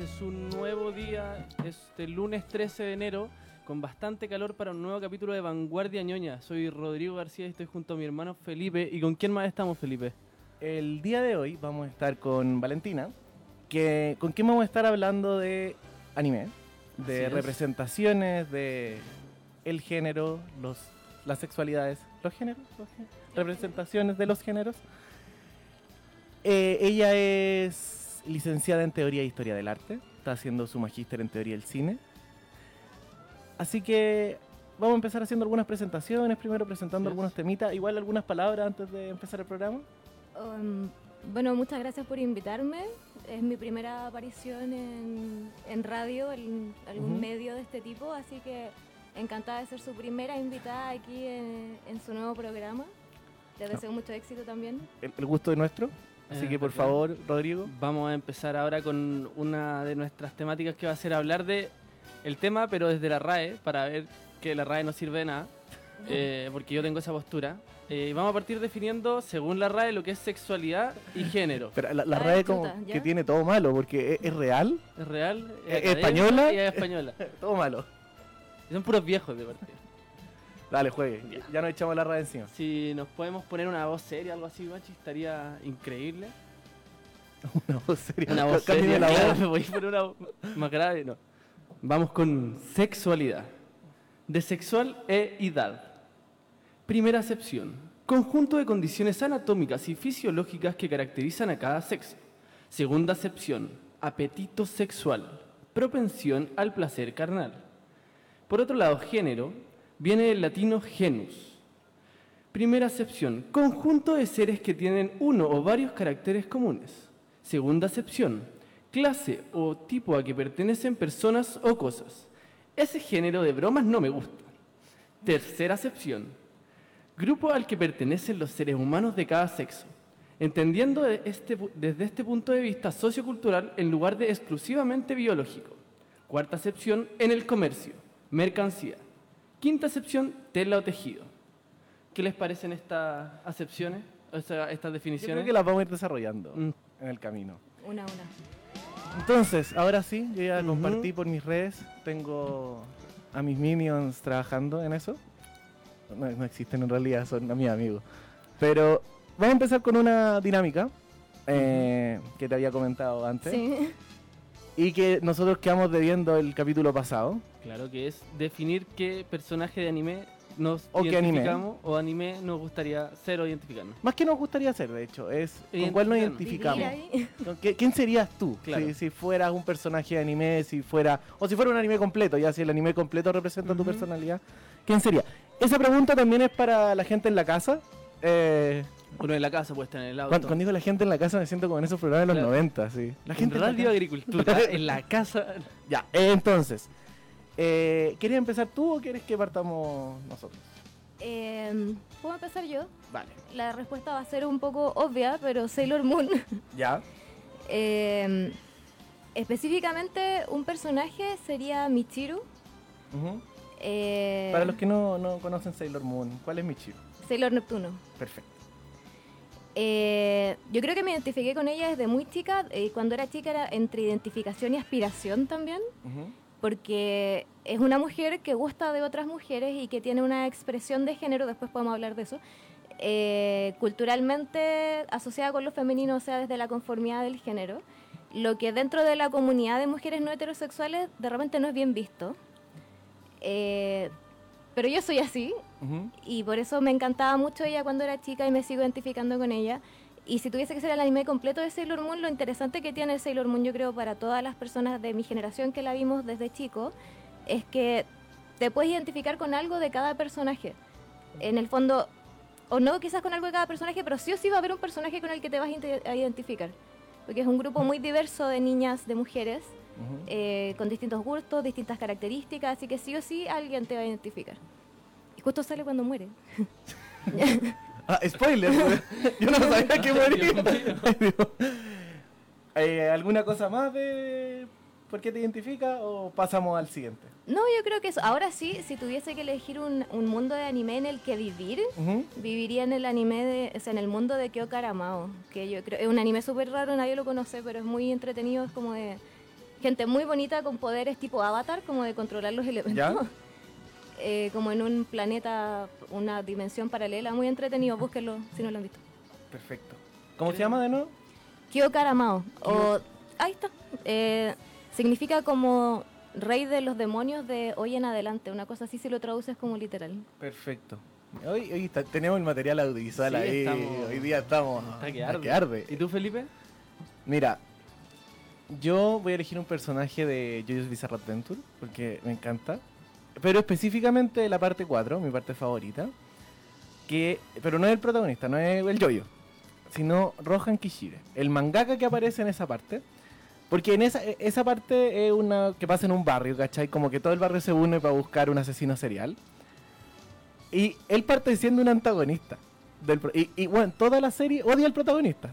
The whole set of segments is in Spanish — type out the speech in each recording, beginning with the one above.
es un nuevo día, este lunes 13 de enero, con bastante calor para un nuevo capítulo de Vanguardia Ñoña. Soy Rodrigo García y estoy junto a mi hermano Felipe. ¿Y con quién más estamos, Felipe? El día de hoy vamos a estar con Valentina, que, con quien vamos a estar hablando de anime, de es. representaciones, de el género, los, las sexualidades, los géneros, los gé- representaciones de los géneros. Eh, ella es licenciada en Teoría e Historia del Arte, está haciendo su magíster en Teoría del Cine. Así que vamos a empezar haciendo algunas presentaciones, primero presentando Yes. algunos temitas, igual algunas palabras antes de empezar el programa. Um, bueno, muchas gracias por invitarme. Es mi primera aparición en, en radio, en algún medio de este tipo, así que encantada de ser su primera invitada aquí en, en su nuevo programa. Les deseo mucho éxito también. el, el gusto de nuestro. Así Eh, que por favor, Rodrigo. Vamos a empezar ahora con una de nuestras temáticas que va a ser hablar de el tema, pero desde la RAE, para ver que la RAE no sirve de nada, eh, porque yo tengo esa postura. Eh, vamos a partir definiendo, según la RAE, lo que es sexualidad y género. Pero la, la Ay, RAE como que tiene todo malo, porque es, es real, ¿Es real? ¿Es académica española? Y es española. todo malo. Y son puros viejos de partida. Dale, juegue. Ya. Ya, nos echamos la RAE encima. Si nos podemos poner una voz seria, algo así, machi, estaría increíble. Una voz seria. Una voz seria, la voz. me voy a poner una voz más grave, no. Vamos con sexualidad. De sexual e edad. Primera acepción. Conjunto de condiciones anatómicas y fisiológicas que caracterizan a cada sexo. Segunda acepción. Apetito sexual. Propensión al placer carnal. Por otro lado, género viene del latino genus. Primera acepción, conjunto de seres que tienen uno o varios caracteres comunes. Segunda acepción, clase o tipo a que pertenecen personas o cosas. Ese género de bromas no me gusta. Tercera acepción, grupo al que pertenecen los seres humanos de cada sexo, entendiendo este desde este punto de vista sociocultural en lugar de exclusivamente biológico. Cuarta acepción, en el comercio, mercancía. Quinta acepción, tela o tejido. ¿Qué les parecen estas acepciones? O sea, estas Yo definiciones. creo que las vamos a ir desarrollando Mm. en el camino. Una a una. Entonces, ahora sí, yo ya Ujú. compartí por mis redes. Tengo a mis minions trabajando en eso. No, no existen en realidad, son a mis amigos. Pero vamos a empezar con una dinámica eh, que te había comentado antes. Sí. Y que nosotros quedamos debiendo el capítulo pasado. Claro que es definir qué personaje de anime nos O qué anime. identificamos o anime nos gustaría ser o identificarnos. Más que nos gustaría hacer, de hecho, es con cuál nos identificamos. Vivir ahí. ¿Con qué- ¿Quién serías tú? Claro. Si, si fueras un personaje de anime, si fuera. O si fuera un anime completo, ya si el anime completo representa tu personalidad. ¿Quién sería? Esa pregunta también es para la gente en la casa. Eh, Uno en la casa puede estar en el auto. cuando, cuando digo la gente en la casa me siento como en esos programas de los Claro. 90, sí. La gente en la radio casa. agricultura, en la casa. Ya, eh, entonces. Eh, ¿Quieres empezar tú o quieres que partamos nosotros? Eh, ¿Puedo empezar yo? Vale. La respuesta va a ser un poco obvia, pero Sailor Moon. Ya. Eh, específicamente, un personaje sería Michiru. Eh, Para los que no, no conocen Sailor Moon, ¿cuál es Michiru? Sailor Neptuno. Perfecto. Eh, yo creo que me identifiqué con ella desde muy chica. eh, cuando era chica era entre identificación y aspiración también. Ujú. Porque es una mujer que gusta de otras mujeres y que tiene una expresión de género, después podemos hablar de eso, eh, culturalmente asociada con lo femenino, o sea, desde la conformidad del género. Lo que dentro de la comunidad de mujeres no heterosexuales de repente no es bien visto. Pero yo soy así Ujú. y por eso me encantaba mucho ella cuando era chica y me sigo identificando con ella. Y si tuviese que ser el anime completo de Sailor Moon, lo interesante que tiene Sailor Moon, yo creo, para todas las personas de mi generación que la vimos desde chico, es que te puedes identificar con algo de cada personaje. En el fondo, o no quizás con algo de cada personaje, pero sí o sí va a haber un personaje con el que te vas a identificar. Porque es un grupo muy diverso de niñas, de mujeres, Eh, con distintos gustos, distintas características, así que sí o sí alguien te va a identificar. Y justo sale cuando muere. Ah, spoiler. Yo no sabía que moría. Eh, ¿Alguna cosa más de por qué te identifica o pasamos al siguiente? No, yo creo que eso. Ahora sí, si tuviese que elegir un, un mundo de anime en el que vivir, viviría en el anime de, o sea, en el mundo de Kyo Karamao, que yo creo es un anime súper raro, nadie lo conoce, pero es muy entretenido, es como de gente muy bonita con poderes tipo avatar, como de controlar los elementos. ¿Ya? Eh, como en un planeta, una dimensión paralela, muy entretenido, búsquenlo si no lo han visto. Perfecto. ¿Cómo se llama de nuevo? Kyo Karamao, o ahí está, Eh, significa como rey de los demonios de hoy en adelante, una cosa así si lo traduces como literal. Perfecto. Hoy, hoy está- tenemos el material audiovisual Sí, ahí. estamos- Hoy día estamos. Está que a arde. que arde. ¿Y tú, Felipe? Mira, yo voy a elegir un personaje de JoJo's Bizarre Adventure porque me encanta. Pero específicamente la parte 4, mi parte favorita. Que, pero no es el protagonista, no es el Jojo, sino Rohan Kishire, el mangaka que aparece en esa parte. Porque en esa, esa parte es una que pasa en un barrio, ¿cachai? Como que todo el barrio se une para buscar un asesino serial. Y él parte siendo un antagonista. Del, y, y bueno, toda la serie odia al protagonista.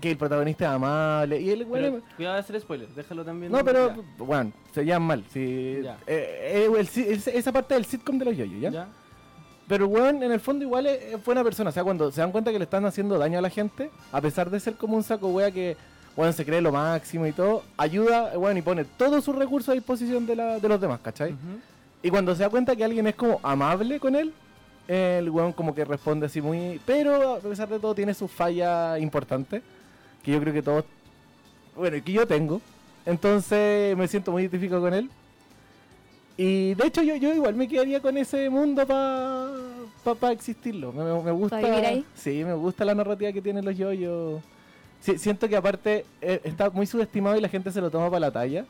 Que el protagonista es amable. Y el bueno, cuidado de hacer spoiler, déjalo también. no, pero Ya. bueno, se llaman mal. Sí, Ya. eh, eh, el esa parte del sitcom de los yoyos, ¿ya? ¿Ya? Pero el weón, en el fondo, igual es, es buena persona. O sea, cuando se dan cuenta que le están haciendo daño a la gente, a pesar de ser como un saco wea que, weón, se cree lo máximo y todo, ayuda, weón, y pone todos sus recursos a disposición de, la, de los demás, ¿cachai? Ujú. Y cuando se da cuenta que alguien es como amable con él, el weón como que responde así muy... Pero a pesar de todo tiene sus fallas importantes, que yo creo que todos... Bueno, y que yo tengo. Entonces me siento muy identificado con él. Y de hecho yo, yo igual me quedaría con ese mundo para pa, pa existirlo. Me, me- gusta... vivir ahí? Sí, me gusta la narrativa que tienen los yoyos. Sí, siento que aparte eh, está muy subestimado y la gente se lo toma para la talla.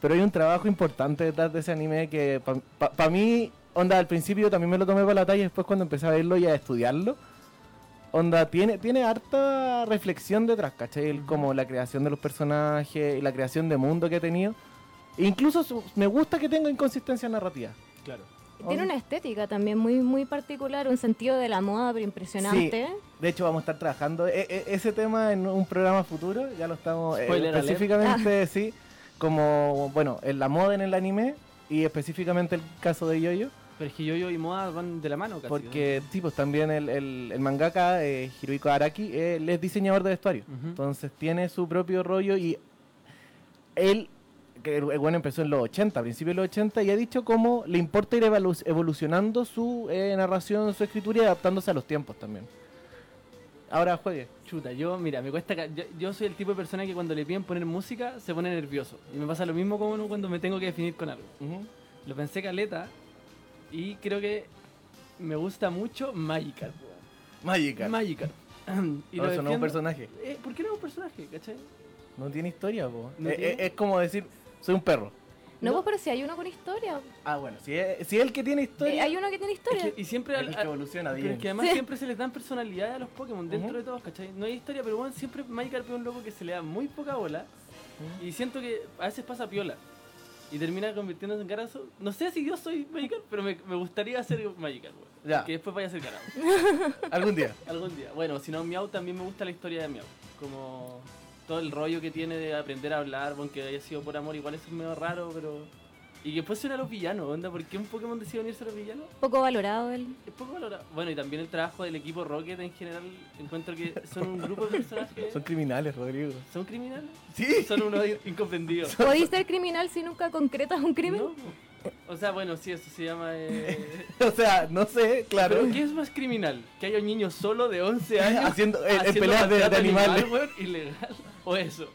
Pero hay un trabajo importante detrás de ese anime que para mí, onda, al principio también me lo tomé para la talla y después cuando empecé a verlo y a estudiarlo, onda, tiene, tiene harta reflexión detrás, ¿cachai? El- como la creación de los personajes y la creación de mundo que ha tenido. E incluso su- me gusta que tenga inconsistencia narrativa. Claro. Tiene una estética también muy muy particular, un sentido de la moda pero impresionante. De hecho, vamos a estar trabajando e- e- ese tema en un programa futuro. Ya lo estamos. eh, específicamente, sí. Como, bueno, en la moda en el anime y específicamente el caso de Yoyo. Pero es que yo y moda van de la mano casi. Porque, sí, pues también el, el, el mangaka eh, Hirohiko Araki, él es diseñador de vestuario. Ujú. Entonces tiene su propio rollo y él, que bueno empezó en los 80, a principios de los 80, y ha dicho cómo le importa ir evolu- evolucionando su eh, narración, su escritura y adaptándose a los tiempos también. Ahora juegue. Chuta, yo, mira, me cuesta. Yo, yo soy el tipo de persona que cuando le piden poner música se pone nervioso. Y me pasa lo mismo como cuando me tengo que definir con algo. Lo pensé caleta y creo que me gusta mucho Magikarp. Magical. Magikarp. y No, eso no es un personaje. Eh, ¿Por qué no es un personaje, cachai? No tiene historia, po. ¿No Eh, tiene? eh, es como decir, soy un perro. No, No. pues pero si hay uno con historia. Ah, bueno, si es, si es el que tiene Eh, historia, Hay uno que tiene Es historia. que- y siempre es al- que evoluciona Pero bien. es que además Sí. siempre se les dan personalidad a los Pokémon dentro de todos, ¿cachai? No hay historia, pero bueno, siempre Magikarp es un loco que se le da muy poca bola. Y siento que a veces pasa piola. Y termina convirtiéndose en Garazo. No sé si yo soy Magikarp, pero me, me gustaría ser Magikarp, weón. Que después vaya a ser Garazo. Algún día. Algún día. Bueno, si no, Miau también me gusta la historia de Miau. Como todo el rollo que tiene de aprender a hablar, aunque haya sido por amor, igual eso es medio raro, pero. Y que después suena a los villanos, onda, ¿por qué un Pokémon decide unirse a los villanos? Poco valorado él. Es poco valorado. Bueno, y también el trabajo del equipo Rocket en general, encuentro que son un grupo de personajes. Son criminales, Rodrigo. ¿Son criminales? Sí. Son unos incomprendidos. Podéis ser criminal si nunca concretas un crimen. ¿No? O sea, bueno, sí, eso se llama. eh, o sea, no sé, claro. ¿Pero qué es más criminal? ¿Que haya un niño solo de 11 años Haciendo- en- en haciendo peleas de- de animal, animales? weón, ilegal? ¿O eso?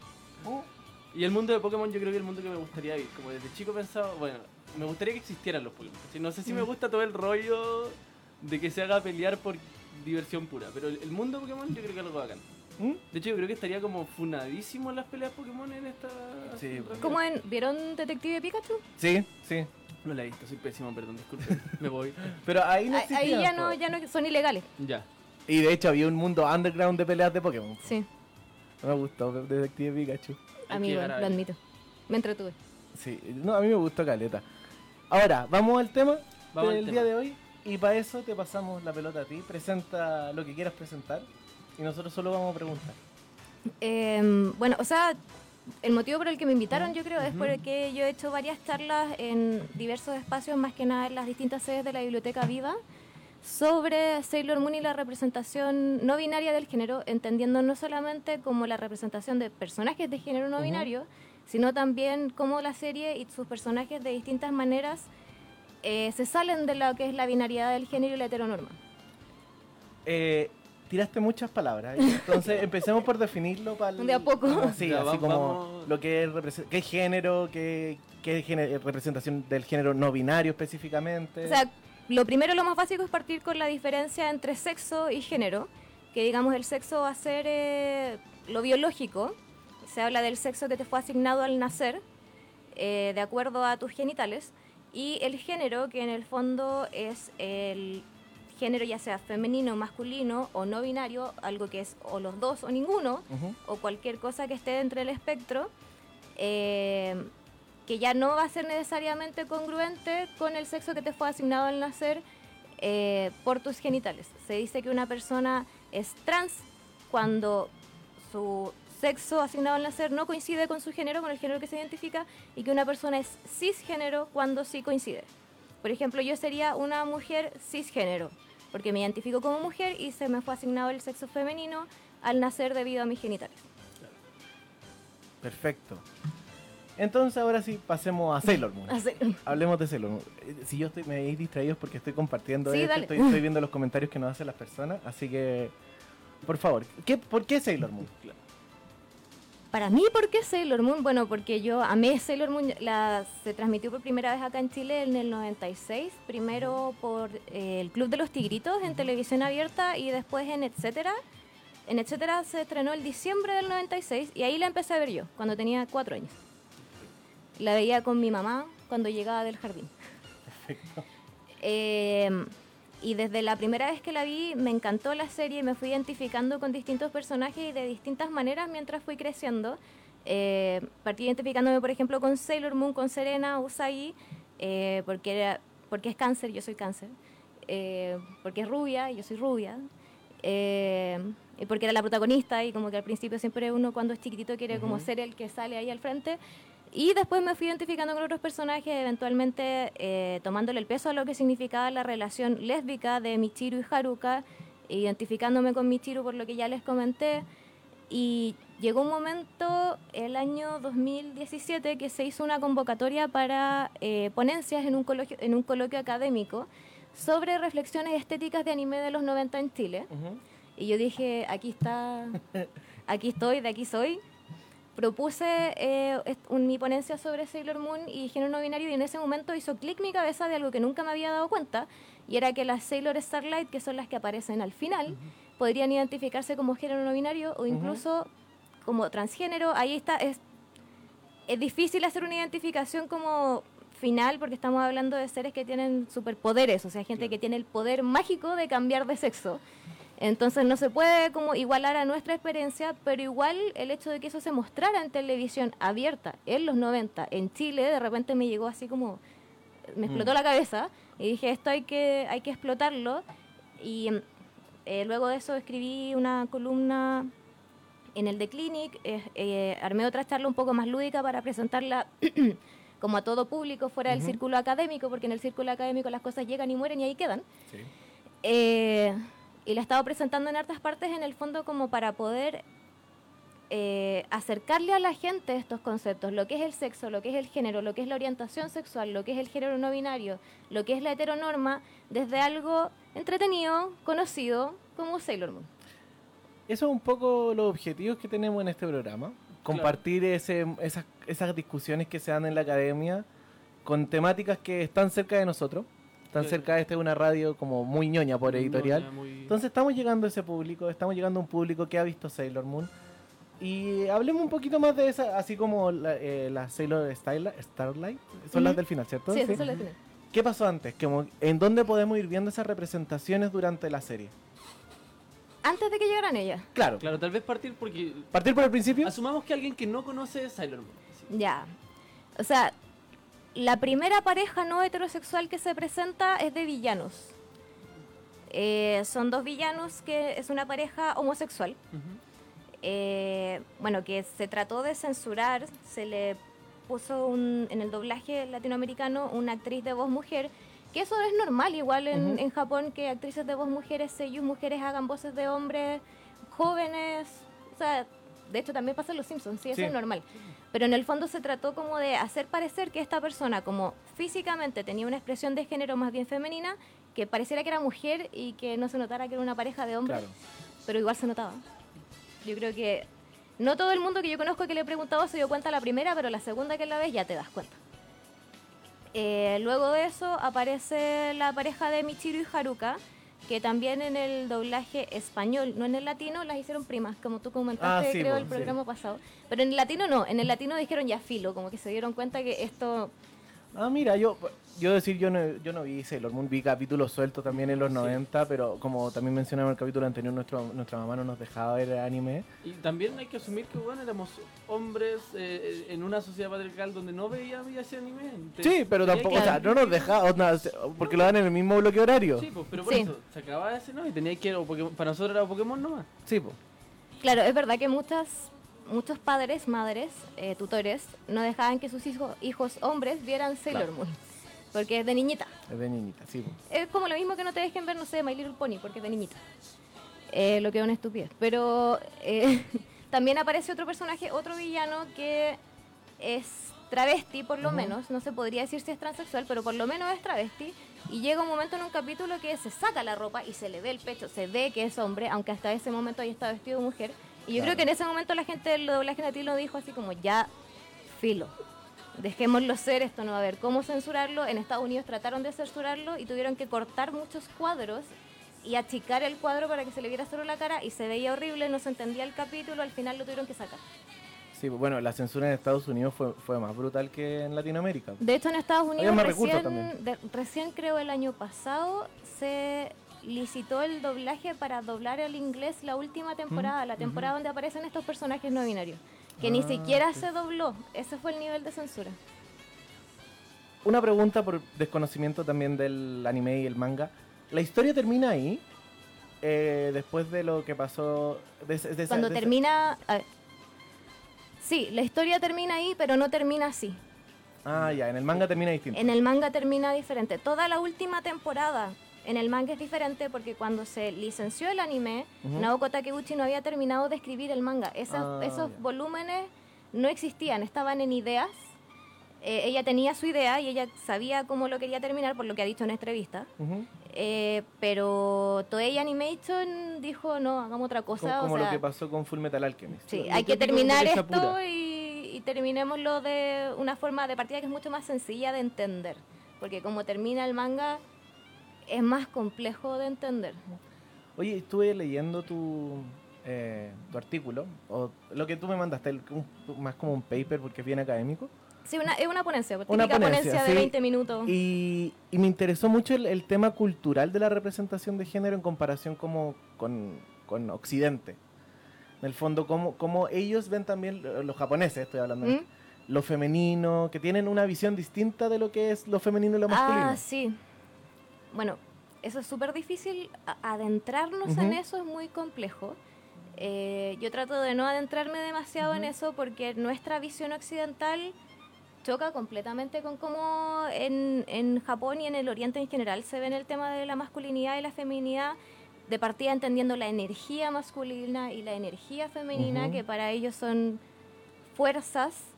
Y el mundo de Pokémon yo creo que es el mundo que me gustaría vivir. Como desde chico he pensado, bueno, me gustaría que existieran los Pokémon. No sé si me Mm. gusta todo el rollo de que se haga pelear por diversión pura, pero el mundo Pokémon yo creo que es algo bacán. ¿Mm? De hecho, yo creo que estaría como funadísimo en las peleas Pokémon en esta. Sí. ¿Cómo en, ¿Vieron Detective Pikachu? Sí, sí. No la he visto, soy pésimo, perdón, disculpe. me voy. Pero ahí no Ahí- ya no, ya no son ilegales. Ya. Y de hecho había un mundo underground de peleas de Pokémon. Sí, No me gustó Detective Pikachu. A mí igual, lo admito. Me entretuve. Sí, no, a mí me gustó Caleta. Ahora, vamos al tema Vamos al del tema. día de hoy. Y para eso te pasamos la pelota a ti. Presenta lo que quieras presentar. Y nosotros solo vamos a preguntar. Eh, bueno, o sea, el motivo por el que me invitaron, yo creo, es Ujú. porque yo he hecho varias charlas en diversos espacios, más que nada en las distintas sedes de la Biblioteca Viva, sobre Sailor Moon y la representación no binaria del género, entendiendo no solamente como la representación de personajes de género no binario, sino también cómo la serie y sus personajes de distintas maneras eh, se salen de lo que es la binariedad del género y la heteronorma. Eh, tiraste muchas palabras. Entonces empecemos por definirlo para De a poco. Sí, Ya, así como vamos- lo que es qué género, qué, qué género- representación del género no binario específicamente. O sea, lo primero, lo más básico es partir con la diferencia entre sexo y género, que digamos el sexo va a ser eh, lo biológico, se habla del sexo que te fue asignado al nacer, eh, de acuerdo a tus genitales, y el género, que en el fondo es el género ya sea femenino, masculino o no binario, algo que es o los dos o ninguno, o cualquier cosa que esté entre el espectro, eh, que ya no va a ser necesariamente congruente con el sexo que te fue asignado al nacer eh, por tus genitales. Se dice que una persona es trans cuando su sexo asignado al nacer no coincide con su género, con el género que se identifica, y que una persona es cisgénero cuando sí coincide. Por ejemplo, yo sería una mujer cisgénero, porque me identifico como mujer y se me fue asignado el sexo femenino al nacer debido a mis genitales. Perfecto. Entonces ahora sí, pasemos a Sailor Moon. Así. Hablemos de Sailor Moon. Eh, Si yo estoy, me veis distraídos porque estoy compartiendo Sí, esto, estoy, estoy viendo los comentarios que nos hacen las personas, así que, por favor, ¿qué, ¿por qué Sailor Moon? Para mí, ¿por qué Sailor Moon? Bueno, porque yo amé Sailor Moon. La, se transmitió por primera vez acá en Chile en el 96. Primero por eh, el Club de los Tigritos en televisión abierta y después en Etcétera. En Etcétera se estrenó el diciembre del 96 y ahí la empecé a ver yo, cuando tenía cuatro años. La veía con mi mamá cuando llegaba del jardín. Eh, y desde la primera vez que la vi me encantó la serie, me fui identificando con distintos personajes y de distintas maneras mientras fui creciendo. Eh, partí identificándome, por ejemplo, con Sailor Moon, con Serena, Usagi, eh, porque, era, porque es cáncer, yo soy cáncer. Eh, porque es rubia, y yo soy rubia. Eh, y porque era la protagonista y como que al principio siempre uno cuando es chiquitito quiere como ser el que sale ahí al frente. Y después me fui identificando con otros personajes, eventualmente eh, tomándole el peso a lo que significaba la relación lésbica de Michiru y Haruka, identificándome con Michiru por lo que ya les comenté. Y llegó un momento, el año 2017, que se hizo una convocatoria para eh, ponencias en un, coloquio, en un coloquio académico sobre reflexiones estéticas de anime de los 90 en Chile. Y yo dije, aquí está, aquí estoy, de aquí soy. Propuse eh, un- mi ponencia sobre Sailor Moon y género no binario y en ese momento hizo clic mi cabeza de algo que nunca me había dado cuenta y era que las Sailor Starlight, que son las que aparecen al final, podrían identificarse como género no binario o incluso como transgénero. Ahí está, es, es difícil hacer una identificación como final porque estamos hablando de seres que tienen superpoderes, o sea, gente que tiene el poder mágico de cambiar de sexo. Entonces no se puede como igualar a nuestra experiencia, pero igual el hecho de que eso se mostrara en televisión abierta en los 90 en Chile, de repente me llegó así como me explotó la cabeza y dije esto hay que hay que explotarlo y mm, eh, luego de eso escribí una columna en el The Clinic, eh, eh, armé otra charla un poco más lúdica para presentarla como a todo público fuera del círculo académico, porque en el círculo académico las cosas llegan y mueren y ahí quedan. Eh, y la he estado presentando en hartas partes en el fondo como para poder eh, acercarle a la gente estos conceptos, lo que es el sexo, lo que es el género, lo que es la orientación sexual, lo que es el género no binario, lo que es la heteronorma, desde algo entretenido, conocido como Sailor Moon. Eso es un poco los objetivos que tenemos en este programa. Compartir ese, esas, esas discusiones que se dan en la academia con temáticas que están cerca de nosotros. Están Claro. cerca de esta una radio como muy ñoña por editorial. No, ya muy- Entonces estamos llegando a ese público, estamos llegando a un público que ha visto Sailor Moon. Y hablemos un poquito más de esa, así como la, eh, las Sailor Starlight, Starlight, son las del final, ¿cierto? Sí, Sí. es lo que- ¿Qué pasó antes? Como, ¿En dónde podemos ir viendo esas representaciones durante la serie? Antes de que llegaran ellas. Claro, Claro, tal vez partir porque partir por el principio. asumamos que alguien que no conoce Sailor Moon. sí. Ya. O sea, la primera pareja no heterosexual que se presenta es de villanos. Eh, son dos villanos que es una pareja homosexual. Eh, bueno, que se trató de censurar, se le puso un- en el doblaje latinoamericano una actriz de voz mujer, que eso es normal, igual en, en Japón que actrices de voz mujeres, sellos mujeres hagan voces de hombres jóvenes, o sea, de hecho también pasa en Los Simpsons, sí, eso Sí. es normal. Pero en el fondo se trató como de hacer parecer que esta persona, como físicamente tenía una expresión de género más bien femenina, que pareciera que era mujer y que no se notara que era una pareja de hombres, Claro. pero igual se notaba. Yo creo que no todo el mundo que yo conozco que le he preguntado se dio cuenta la primera, pero la segunda que la ves ya te das cuenta. Eh, luego de eso aparece la pareja de Michiru y Haruka, que también en el doblaje español, no en el latino, las hicieron primas, como tú comentaste, Ah, sí, creo, po, el sí. programa pasado. Pero en el latino no, en el latino dijeron ya filo, como que se dieron cuenta que esto... Ah, mira, yo, yo decir, yo no, yo no vi Sailor Moon, vi capítulos sueltos también en los 90, pero como también mencionamos en el capítulo anterior, nuestro, nuestra mamá no nos dejaba ver anime. Y también hay que asumir que bueno, éramos hombres eh, en una sociedad patriarcal donde no veíamos ese anime. Sí, pero tampoco, o sea, no nos dejaba, porque lo dan en el mismo bloque horario. Sí, pues, pero por Sí. eso se acababa ese no y tenía que ir, o Pokémon- para nosotros era Pokémon nomás. Sí, po. Claro, es verdad que muchas, muchos padres, madres, eh, tutores, no dejaban que sus hijos, hijos hombres vieran Sailor Claro. Moon, porque es de niñita. es de niñita, sí. Es como lo mismo que no te dejen ver, no sé, My Little Pony, porque es de niñita. Eh, lo que es una estupidez. Pero eh, también aparece otro personaje, otro villano que es travesti, por lo menos. No se podría decir si es transexual, pero por lo menos es travesti. Y llega un momento en un capítulo que se saca la ropa y se le ve el pecho, se ve que es hombre, aunque hasta ese momento haya estado vestido de mujer. Y yo Claro. creo que en ese momento la gente del doblaje latino dijo así como, ya, filo. Dejémoslo ser, esto no va a haber cómo censurarlo. En Estados Unidos trataron de censurarlo y tuvieron que cortar muchos cuadros y achicar el cuadro para que se le viera solo la cara y se veía horrible, no se entendía el capítulo, al final lo tuvieron que sacar. Sí, bueno, la censura en Estados Unidos fue, fue más brutal que en Latinoamérica. De hecho, en Estados Unidos recién, también. de- recién creo el año pasado se licitó el doblaje para doblar al inglés la última temporada, la temporada donde aparecen estos personajes no binarios, que ni Ah, siquiera sí. se dobló. Ese fue el nivel de censura. Una pregunta por desconocimiento también del anime y el manga. ¿La historia termina ahí? Eh, después de lo que pasó... de de Cuando de termina... ver. sí, la historia termina ahí, pero no termina así. Ah, ya, en el manga termina distinto. En el manga termina diferente. Toda la última temporada en el manga es diferente porque cuando se licenció el anime, Ujú. Naoko Takeuchi no había terminado de escribir el manga. Esas- Ah, esos ya. volúmenes no existían, estaban en ideas. Eh, ella tenía su idea y ella sabía cómo lo quería terminar, por lo que ha dicho en entrevista. Ujú. Eh, pero Toei Animation dijo, no, hagamos otra Como, cosa. o como sea, lo que pasó con Full Metal Alchemist. Sí, hay que terminar esto y, y terminémoslo de una forma de partida que es mucho más sencilla de entender. Porque como termina el manga, es más complejo de entender. Oye, estuve leyendo tu, eh, tu artículo, o lo que tú me mandaste, el- un- más como un paper porque es bien académico. Sí, una, es una ponencia, típica Una ponencia, ponencia, de sí. 20 minutos. Y, y me interesó mucho el, el tema cultural de la representación de género en comparación como con, con Occidente. En el fondo, cómo, cómo ellos ven también, los japoneses estoy hablando, ¿Mm? lo femenino, que tienen una visión distinta de lo que es lo femenino y lo masculino. Ah, sí. Bueno, eso es súper difícil. Adentrarnos en eso es muy complejo. Eh, yo trato de no adentrarme demasiado en eso porque nuestra visión occidental choca completamente con cómo en, en Japón y en el Oriente en general se ve en el tema de la masculinidad y la feminidad, de partida entendiendo la energía masculina y la energía femenina, que para ellos son fuerzas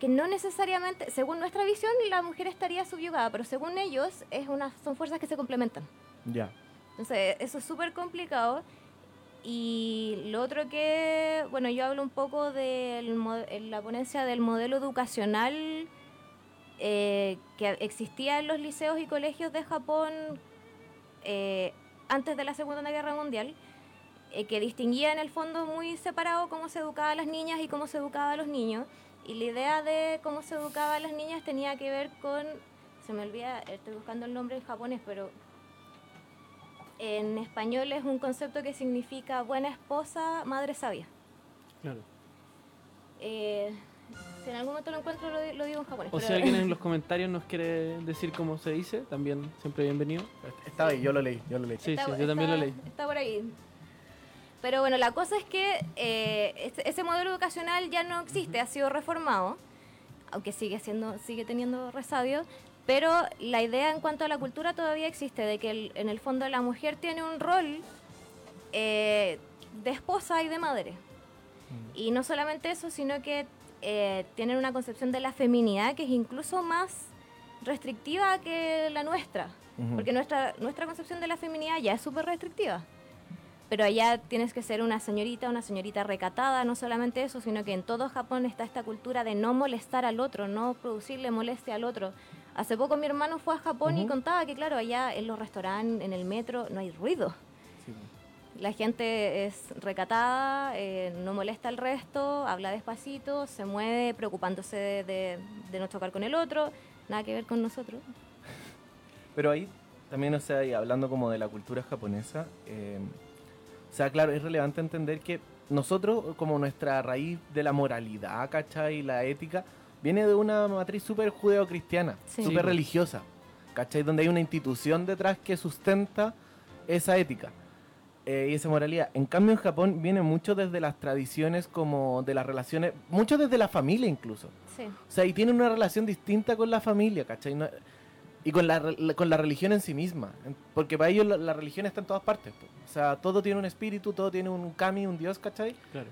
que no necesariamente, según nuestra visión, la mujer estaría subyugada, pero según ellos es una, son fuerzas que se complementan. Ya. Entonces, eso es súper complicado. Y lo otro que, bueno, yo hablo un poco de la ponencia del modelo educacional eh, que existía en los liceos y colegios de Japón eh, antes de la Segunda Guerra Mundial, eh, que distinguía en el fondo muy separado cómo se educaba a las niñas y cómo se educaba a los niños. Y la idea de cómo se educaba a las niñas tenía que ver con, se me olvida, estoy buscando el nombre en japonés, pero en español es un concepto que significa buena esposa, madre sabia. Claro. Eh, si en algún momento lo encuentro, lo, lo digo en japonés. O pero- si alguien en los comentarios nos quiere decir cómo se dice, también siempre bienvenido. Estaba ahí, yo lo leí, yo lo leí. Sí, Está- sí, yo también lo está- leí. Está por ahí. Pero bueno, la cosa es que eh, ese, modelo educacional ya no existe, ha sido reformado, aunque sigue siendo, sigue teniendo resabios, pero la idea en cuanto a la cultura todavía existe, de que el- en el fondo la mujer tiene un rol eh, de esposa y de madre. Y no solamente eso, sino que eh, tienen una concepción de la feminidad que es incluso más restrictiva que la nuestra. Ujú. Porque nuestra, nuestra concepción de la feminidad ya es súper restrictiva. Pero allá tienes que ser una señorita, una señorita recatada, no solamente eso, sino que en todo Japón está esta cultura de no molestar al otro, no producirle molestia al otro. Hace poco mi hermano fue a Japón y contaba que, claro, allá en los restaurantes, en el metro, no hay ruido. Sí. La gente es recatada, eh, no molesta al resto, habla despacito, se mueve preocupándose de, de- de no chocar con el otro, nada que ver con nosotros. Pero ahí también, o sea, y hablando como de la cultura japonesa, eh, o sea, claro, es relevante entender que nosotros, como nuestra raíz de la moralidad, ¿cachai? Y la ética, viene de una matriz súper judeocristiana, súper Sí. religiosa, ¿cachai? Donde hay una institución detrás que sustenta esa ética eh, y esa moralidad. En cambio, en Japón viene mucho desde las tradiciones como de las relaciones, mucho desde la familia incluso. Sí. O sea, y tienen una relación distinta con la familia, ¿cachai? No- y con la, re- con la religión en sí misma. Porque para ellos la, la religión está en todas partes. po. O sea, todo tiene un espíritu, todo tiene un kami, un dios, ¿cachai? Claro.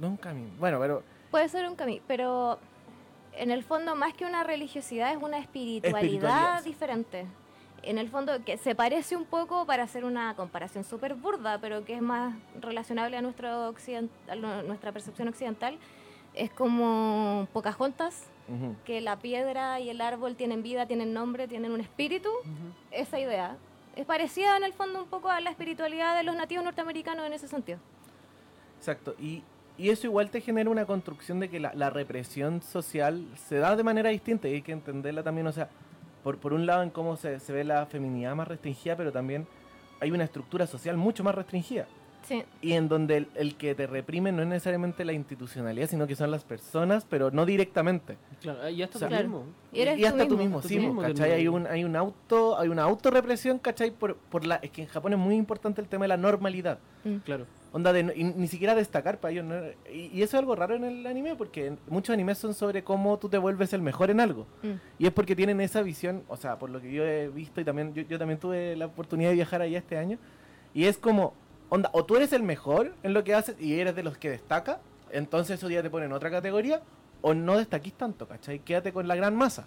No un kami. Bueno, pero Puede ser un camino, pero en el fondo más que una religiosidad es una espiritualidad, Espiritualidad, sí. diferente. En el fondo que se parece un poco para hacer una comparación súper burda, pero que es más relacionable a, nuestro occident- a nuestra percepción occidental, es como Pocahontas, que la piedra y el árbol tienen vida, tienen nombre, tienen un espíritu. Esa idea es parecida en el fondo un poco a la espiritualidad de los nativos norteamericanos en ese sentido. exacto. Y, y eso igual te genera una construcción de que la, la represión social se da de manera distinta y hay que entenderla también, o sea, por, por un lado en cómo se, se ve la feminidad más restringida, pero también hay una estructura social mucho más restringida. Sí, y en donde el, el que te reprime no es necesariamente la institucionalidad, sino que son las personas, pero no directamente. Claro, y hasta O sea, tú mismo. Y eres y hasta tú tú mismo. mismo, Tú sí, mismo ¿cachai? Hay un, hay un auto, hay una autorrepresión, ¿cachai? Por, por la, es que en Japón es muy importante el tema de la normalidad. Mm. Claro. Onda de no- y ni siquiera destacar para ellos. ¿no? Y, y eso es algo raro en el anime, porque muchos animes son sobre cómo tú te vuelves el mejor en algo. Mm. Y es porque tienen esa visión, o sea, por lo que yo he visto y también yo, yo también tuve la oportunidad de viajar allá este año. Y es como, onda, o tú eres el mejor en lo que haces y eres de los que destaca, entonces eso ya te pone en otra categoría, o no destaquís tanto, ¿cachai? Quédate con la gran masa.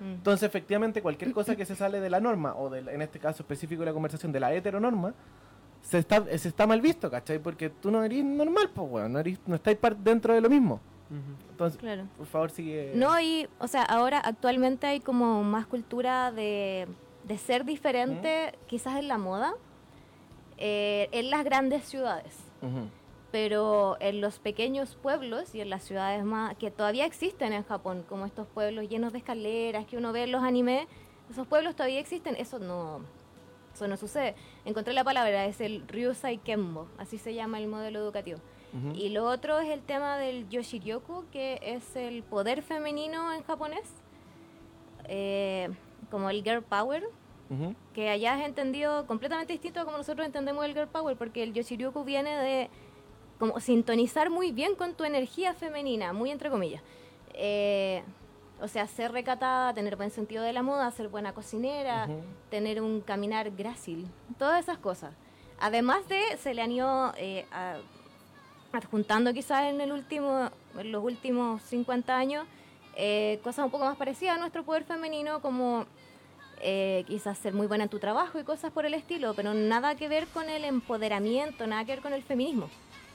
Mm. Entonces, efectivamente, cualquier cosa que se sale de la norma, o de en este caso específico de la conversación, de la heteronorma, se está, se está mal visto, ¿cachai? Porque tú no eres normal, pues, weón, no, eres- no estáis dentro de lo mismo. Entonces, Claro. por favor, sigue. No, y, o sea, ahora actualmente hay como más cultura de, de ser diferente, quizás en la moda, eh, en las grandes ciudades. Ujú. Pero en los pequeños pueblos y en las ciudades más que todavía existen en Japón, como estos pueblos llenos de escaleras que uno ve en los animes, esos pueblos todavía existen, eso no, eso no sucede. Encontré la palabra, es el Ryusai Kenbo, así se llama el modelo educativo. Ujú. Y lo otro es el tema del Yoshiryoku, que es el poder femenino en japonés, eh, como el girl power, Que allá es entendido completamente distinto a como nosotros entendemos el girl power, porque el Yoshiryoku viene de como sintonizar muy bien con tu energía femenina, muy entre comillas. Eh, o sea, ser recatada, tener buen sentido de la moda, ser buena cocinera, tener un caminar grácil, todas esas cosas. Además de, se le han ido eh, a- adjuntando quizás en, el último, en los últimos 50 años eh, cosas un poco más parecidas a nuestro poder femenino, como eh, quizás ser muy buena en tu trabajo y cosas por el estilo, pero nada que ver con el empoderamiento, nada que ver con el feminismo.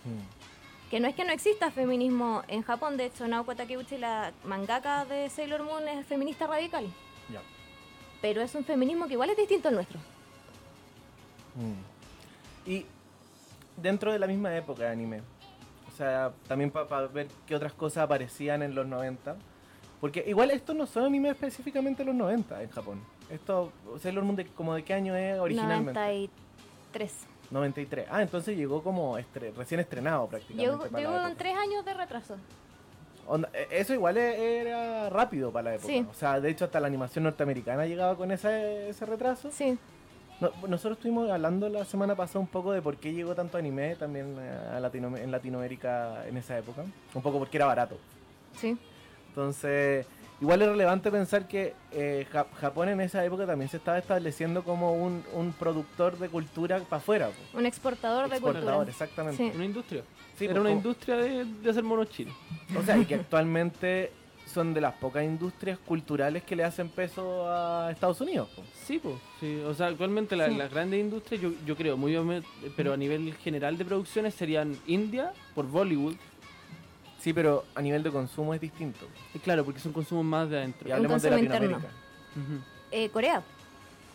Mm. Que no es que no exista feminismo en Japón, de hecho Naoko Takeuchi, la mangaka de Sailor Moon, es feminista radical, pero es un feminismo que igual es distinto al nuestro. Mm. Y dentro de la misma época de anime, o sea, también para ver qué otras cosas aparecían en los 90, porque igual estos no son anime específicamente los 90 en Japón. Esto, Sailor Moon, de, como de qué año es originalmente? 93. 93. Ah, entonces llegó como estre- recién estrenado prácticamente. Llegó, con tres años de retraso. Onda, e- eso igual e- era rápido para la época. Sí. O sea, de hecho hasta la animación norteamericana llegaba con ese, ese retraso. Sí, No, nosotros estuvimos hablando la semana pasada un poco de por qué llegó tanto anime también a Latino- en Latinoamérica en esa época. Un poco porque era barato. sí. Entonces, igual es relevante pensar que eh, Ja- Japón en esa época también se estaba estableciendo como un, un productor de cultura para afuera. Un exportador de Exportador, cultura. exactamente. Sí. Una industria. Sí, Era pues, una como- industria de, de hacer monos chinos. O sea, y que actualmente son de las pocas industrias culturales que le hacen peso a Estados Unidos. po. Sí, pues. Sí. O sea, actualmente la- Sí. las grandes industrias, yo, yo creo, muy obviamente, pero a nivel general de producciones serían India por Bollywood. Sí, pero a nivel de consumo es distinto. Y claro, porque son consumos más de adentro. Y hablemos de consumo. Latinoamérica. Ujú. Eh, Corea.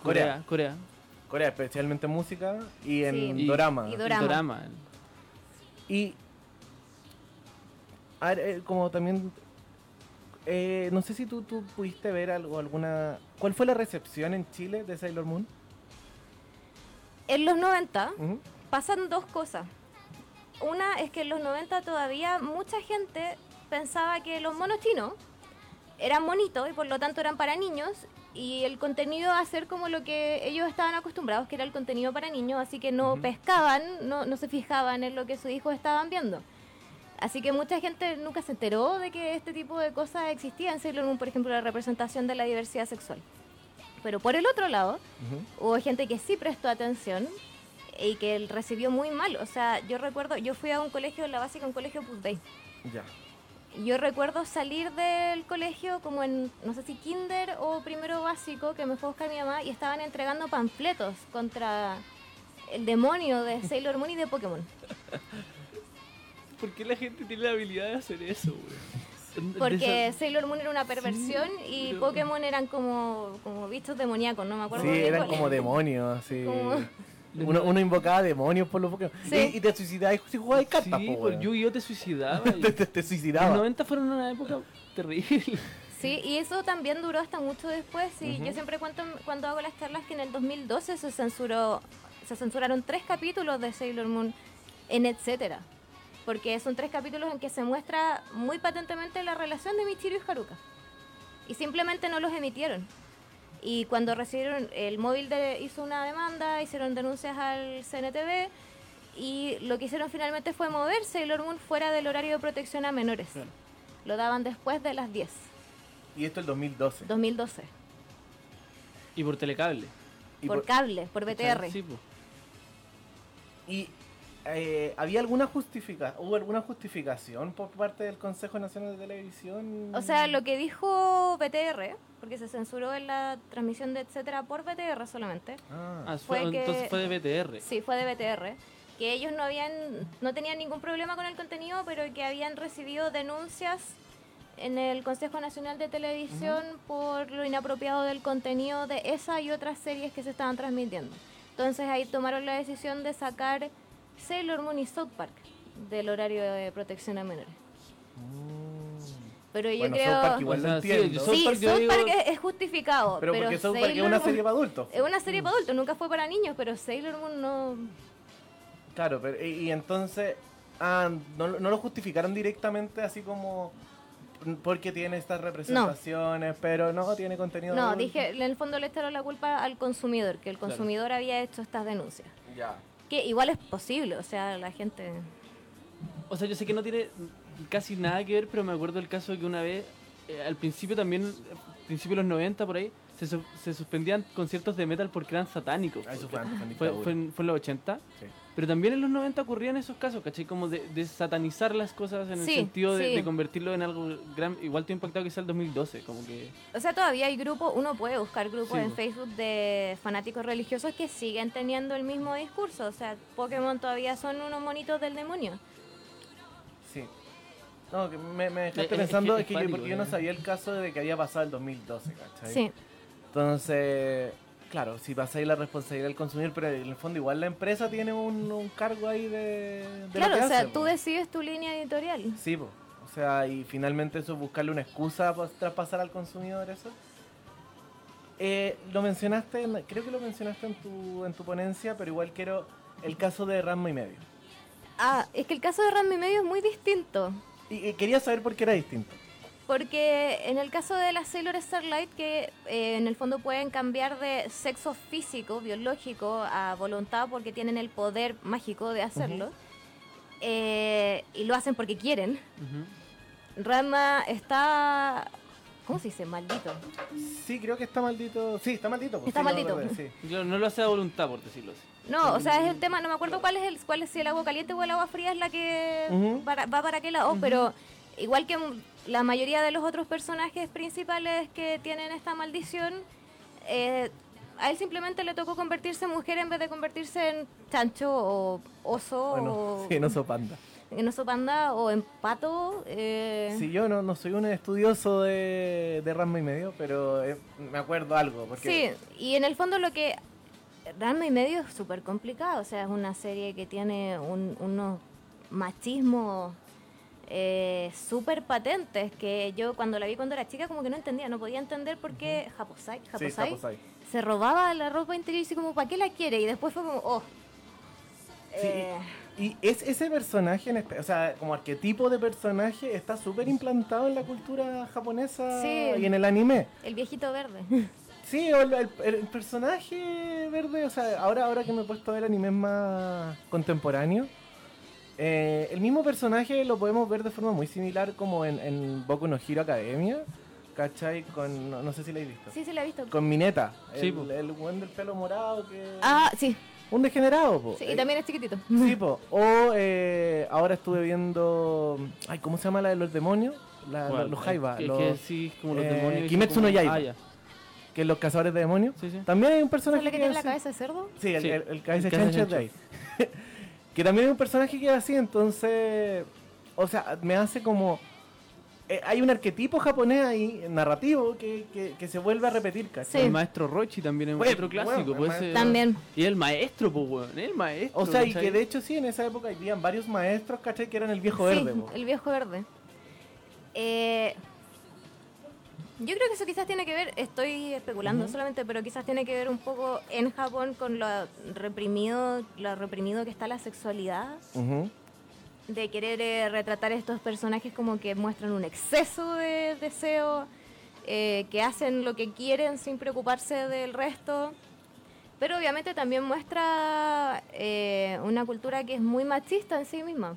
Corea, Corea. Corea, especialmente en música y en Sí. Y- dorama. y Y Dorama. Dorama. Y a ver, eh, como también eh, no sé si tú, tú pudiste ver algo, alguna. ¿Cuál fue la recepción en Chile de Sailor Moon? En los 90 Ujú. pasan dos cosas. Una es que en los 90 todavía mucha gente pensaba que los monos chinos eran bonitos y por lo tanto eran para niños y el contenido a ser como lo que ellos estaban acostumbrados, que era el contenido para niños, así que no pescaban, no, no se fijaban en lo que sus hijos estaban viendo. Así que mucha gente nunca se enteró de que este tipo de cosas existían por ejemplo, la representación de la diversidad sexual. Pero por el otro lado, Ujú. hubo gente que sí prestó atención y que él recibió muy mal. O sea, yo recuerdo, yo fui a un colegio en la básica, un colegio Pus Dei. Ya. Yo recuerdo salir del colegio como en, no sé si kinder o primero básico, que me fue a buscar mi mamá y estaban entregando panfletos contra el demonio de Sailor Moon y de Pokémon. ¿Por qué la gente tiene la habilidad de hacer eso, güey? Porque esa- Sailor Moon era una perversión y Pokémon eran como, como bichos demoníacos, no me acuerdo. Sí, eran cuál. como demonios. Como- Uno, uno invocaba demonios por los Pokémon. Sí. Y, y te suicidabas si jugabas cartas, Sí, po, por weón. Yu-Gi-Oh! te suicidaba. te, te, te Los suicidaba. 90 fueron una época terrible. Sí, y eso también duró hasta mucho después. Y yo siempre cuento cuando hago las charlas que en el 2012 se censuró, se censuraron tres capítulos de Sailor Moon en etcétera. Porque son tres capítulos en que se muestra muy patentemente la relación de Michiru y Haruka. Y simplemente no los emitieron. Y cuando recibieron, el móvil de, hizo una demanda, hicieron denuncias al CNTV y lo que hicieron finalmente fue mover Sailor Moon fuera del horario de protección a menores. Claro. Lo daban después de las 10, Y esto el 2012. 2012. Y por telecable. Y, por por- cable, por BTR. Sí, po. y, eh, ¿había alguna justifica ¿Hubo alguna justificación por parte del Consejo Nacional de Televisión? O sea, lo que dijo BTR, porque se censuró en la transmisión de etcétera por BTR solamente. Ah, Ah, fue- que- entonces fue de BTR. Sí, fue de BTR. Que ellos no habían, no tenían ningún problema con el contenido, pero que habían recibido denuncias en el Consejo Nacional de Televisión por lo inapropiado del contenido de esa y otras series que se estaban transmitiendo. Entonces ahí tomaron la decisión de sacar Sailor Moon y South Park del horario de protección a menores. Pero yo Bueno, creo... South Park igual O lo sea, sí. South Park, yo South digo- Park es, es justificado. pero Pero, porque South Park es una Moon- serie para adultos. Es una serie para adultos, nunca fue para niños, pero Sailor Moon no... Claro, pero y, y entonces ah, no, lo- no lo justificaron directamente así como porque tiene estas representaciones, pero no tiene contenido. No, adulto. dije, en el fondo le echaron la culpa al consumidor, que el consumidor había hecho estas denuncias. Ya. Que igual es posible, o sea, la gente... O sea, yo sé que no tiene casi nada que ver, pero me acuerdo el caso de que una vez, eh, al principio también, al principio de los 90 por ahí, se, su- se suspendían conciertos de metal porque eran satánicos. Ah, eso fue en Fue, dictadura. fue en, fue en los 80. Sí. Pero también en los 90 ocurrían esos casos, ¿cachai? Como de, de satanizar las cosas en el sentido de, sí. de convertirlo en algo gran. Igual te ha impactado quizá el 2012, como que. O sea, todavía hay grupos, uno puede buscar grupos Sí, en. Facebook de fanáticos religiosos que siguen teniendo el mismo discurso. O sea, Pokémon todavía son unos monitos del demonio. Sí. No, que me, me dejaste Es- es pensando que es que, es yo, pánico, porque yo no eh. sabía el caso de que había pasado el 2012, ¿cachai? Sí. Entonces, claro, si pasáis la responsabilidad del consumidor, pero en el fondo igual la empresa tiene un, un cargo ahí de, de Claro, o sea, hace, tú po. decides tu línea editorial. Sí, po. o sea, y finalmente eso es buscarle una excusa para traspasar al consumidor eso. Eh, lo mencionaste, en- creo que lo mencionaste en tu, en tu ponencia, pero igual quiero el caso de Ramo y medio. Ah, es que el caso de Ranma y medio es muy distinto. Y, y quería saber por qué era distinto. Porque en el caso de las Sailor Starlight, que eh, en el fondo pueden cambiar de sexo físico, biológico, a voluntad porque tienen el poder mágico de hacerlo, eh, y lo hacen porque quieren, Rama está ¿Cómo se dice? Maldito. Sí, creo que está maldito. Sí, está maldito. pues, Está sí, maldito. acordé, sí. No lo hace a voluntad, por decirlo así. No, o sea, es el tema, no me acuerdo cuál es el, cuál es si el agua caliente o el agua fría es la que para- va para qué lado, pero igual que la mayoría de los otros personajes principales que tienen esta maldición, eh, a él simplemente le tocó convertirse en mujer en vez de convertirse en chancho o oso Bueno, o sí, no soy panda. en oso panda o en pato. eh, Sí, yo no, no soy un estudioso de, de Rasma y medio, pero eh, me acuerdo algo. Porque Sí, y en el fondo lo que Ranma y medio es súper complicado, o sea, es una serie que tiene un- unos machismos eh, súper patentes que yo cuando la vi cuando era chica como que no entendía, no podía entender por qué Japosai, Sí, Japosai Japosai. se robaba la ropa interior y así como, ¿para qué la quiere? Y después fue como, oh. Sí, eh, Y es ese personaje, en o sea, como arquetipo de personaje, está súper implantado en la cultura japonesa Sí. y en el anime. el viejito verde. Sí, el- el personaje verde, o sea, ahora, ahora que me he puesto a ver animes más contemporáneos, eh, el mismo personaje lo podemos ver de forma muy similar como en, en Boku no Hero Academia, ¿cachai? Con, no, no sé si la he visto. sí, sí, la he visto. Con Mineta, Sí, el, el buen del pelo morado que... Ah, sí, Un degenerado, po. sí, Eh, y también es chiquitito. Sí, po. O eh, ahora estuve viendo. Ay, ¿cómo se llama la de los demonios? La- ¿Cuál? los Jaiba. Es que- los- que sí, como los eh, demonios. Kimetsu no Yaiba. Ah, ya. que los cazadores de demonios. Sí, sí. También hay un ¿Es personaje la que tiene la cabeza de cerdo? Sí, el, Sí. el, el cabeza El cabeza chancho es de ahí. que también hay un personaje que es así, entonces. O sea, me hace como. eh, hay un arquetipo japonés ahí, narrativo, que, que, que se vuelve a repetir, ¿cachai? Sí. El maestro Rochi también es Bueno, otro clásico. bueno, pues, ese- También. Y el maestro, pues, weón. El maestro. O sea, y que de hecho sí, en esa época habían varios maestros, ¿cachai? Que eran el viejo Sí, verde, po. el viejo verde. Eh, yo creo que eso quizás tiene que ver, estoy especulando solamente, pero quizás tiene que ver un poco en Japón con lo reprimido, lo reprimido que está la sexualidad, de querer eh, retratar estos personajes como que muestran un exceso de deseo, eh, que hacen lo que quieren sin preocuparse del resto. Pero obviamente también muestra eh, una cultura que es muy machista en sí misma.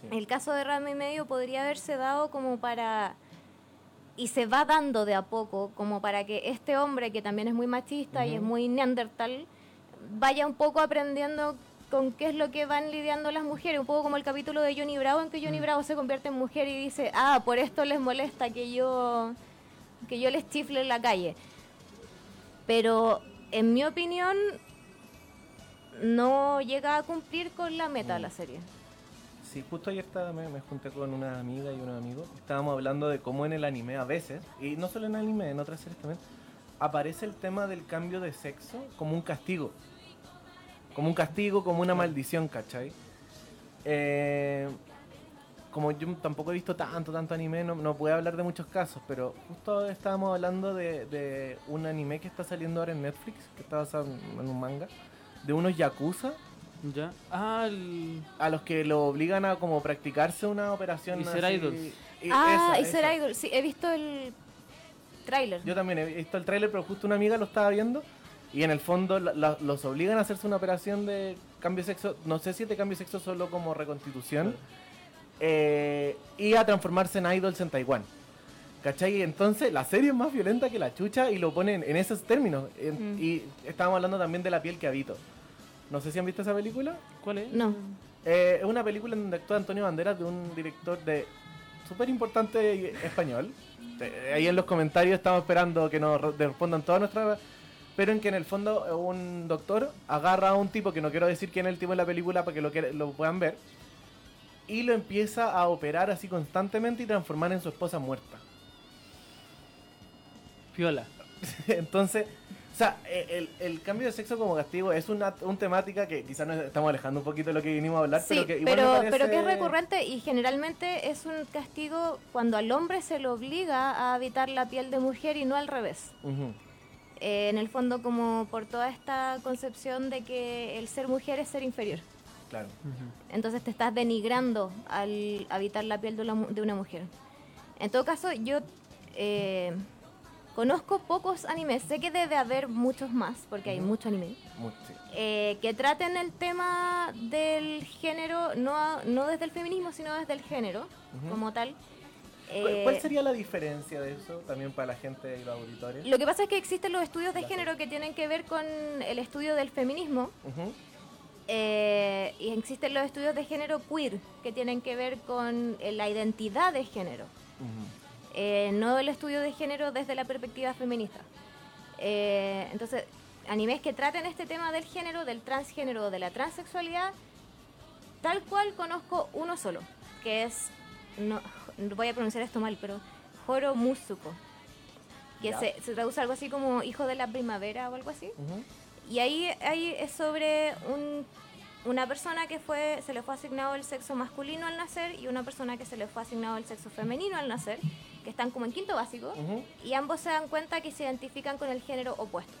Sí. El caso de Rama y medio podría haberse dado como para y se va dando de a poco como para que este hombre que también es muy machista y es muy neandertal vaya un poco aprendiendo con qué es lo que van lidiando las mujeres, un poco como el capítulo de Johnny Bravo en que Johnny Bravo se convierte en mujer y dice, "Ah, por esto les molesta que yo que yo les chifle en la calle." Pero en mi opinión no llega a cumplir con la meta de la serie. Sí, justo ayer estaba, me, junté con una amiga y unos amigos. Estábamos hablando de cómo en el anime a veces, y no solo en el anime, en otras series también, aparece el tema del cambio de sexo como un castigo. Como un castigo, como una maldición, ¿cachai? Eh, como yo tampoco he visto tanto, tanto anime, no, no puedo hablar de muchos casos, pero justo estábamos hablando de, un anime que está saliendo ahora en Netflix, que está basado en un manga, de unos yakuza Ya. Ah, el... a los que lo obligan a como practicarse una operación Y ser así. idols. Y ah, esa, y ser esa. idol. Sí, he visto el tráiler. Yo también he visto el tráiler, pero justo una amiga lo estaba viendo y en el fondo la- la- los obligan a hacerse una operación de cambio de sexo, no sé si es de cambio de sexo solo como reconstitución, eh, y a transformarse en idols en Taiwán. ¿Cachai? Entonces la serie es más violenta que la chucha y lo ponen en esos términos. En- Mm. Y estábamos hablando también de la piel que habito. No sé si han visto esa película. ¿Cuál es? No. Eh, es una película en donde actúa Antonio Banderas de un director de súper importante español. Eh, ahí en los comentarios estamos esperando que nos re- respondan todas nuestras... Pero en que en el fondo un doctor agarra a un tipo, que no quiero decir quién es el tipo en la película para que lo, que- lo puedan ver, y lo empieza a operar así constantemente y transformar en su esposa muerta. Piola. Entonces, o sea, eh, el, el cambio de sexo como castigo es una un temática que quizás nos estamos alejando un poquito de lo que vinimos a hablar, Sí, pero que igual me pero, parece- pero que es recurrente y generalmente es un castigo cuando al hombre se le obliga a habitar la piel de mujer y no al revés. Eh, en el fondo como por toda esta concepción de que el ser mujer es ser inferior. Claro. Entonces te estás denigrando al habitar la piel de una, mu- de una mujer. En todo caso, yo eh, conozco pocos animes, sé que debe haber muchos más, porque hay mucho anime, sí. eh, que traten el tema del género, no, a- no desde el feminismo, sino desde el género Ujú. como tal. ¿Cuál- Eh, ¿Cuál sería la diferencia de eso también para la gente y los auditores? Lo que pasa es que existen los estudios de género que tienen que ver con el estudio del feminismo Ujú. eh, y existen los estudios de género queer que tienen que ver con eh, la identidad de género, Ujú. Eh, no el estudio de género desde la perspectiva feminista. Eh, entonces, animes que traten este tema del género, del transgénero, de la transexualidad, tal cual conozco uno solo, que es, no, voy a pronunciar esto mal, pero Horo Musuko, que se, se traduce algo así como hijo de la primavera o algo así. Ujú. Y ahí, ahí es sobre un- una persona que fue, se le fue asignado el sexo masculino al nacer y una persona que se le fue asignado el sexo femenino al nacer, que están como en quinto básico, Ujú. y ambos se dan cuenta que se identifican con el género opuesto.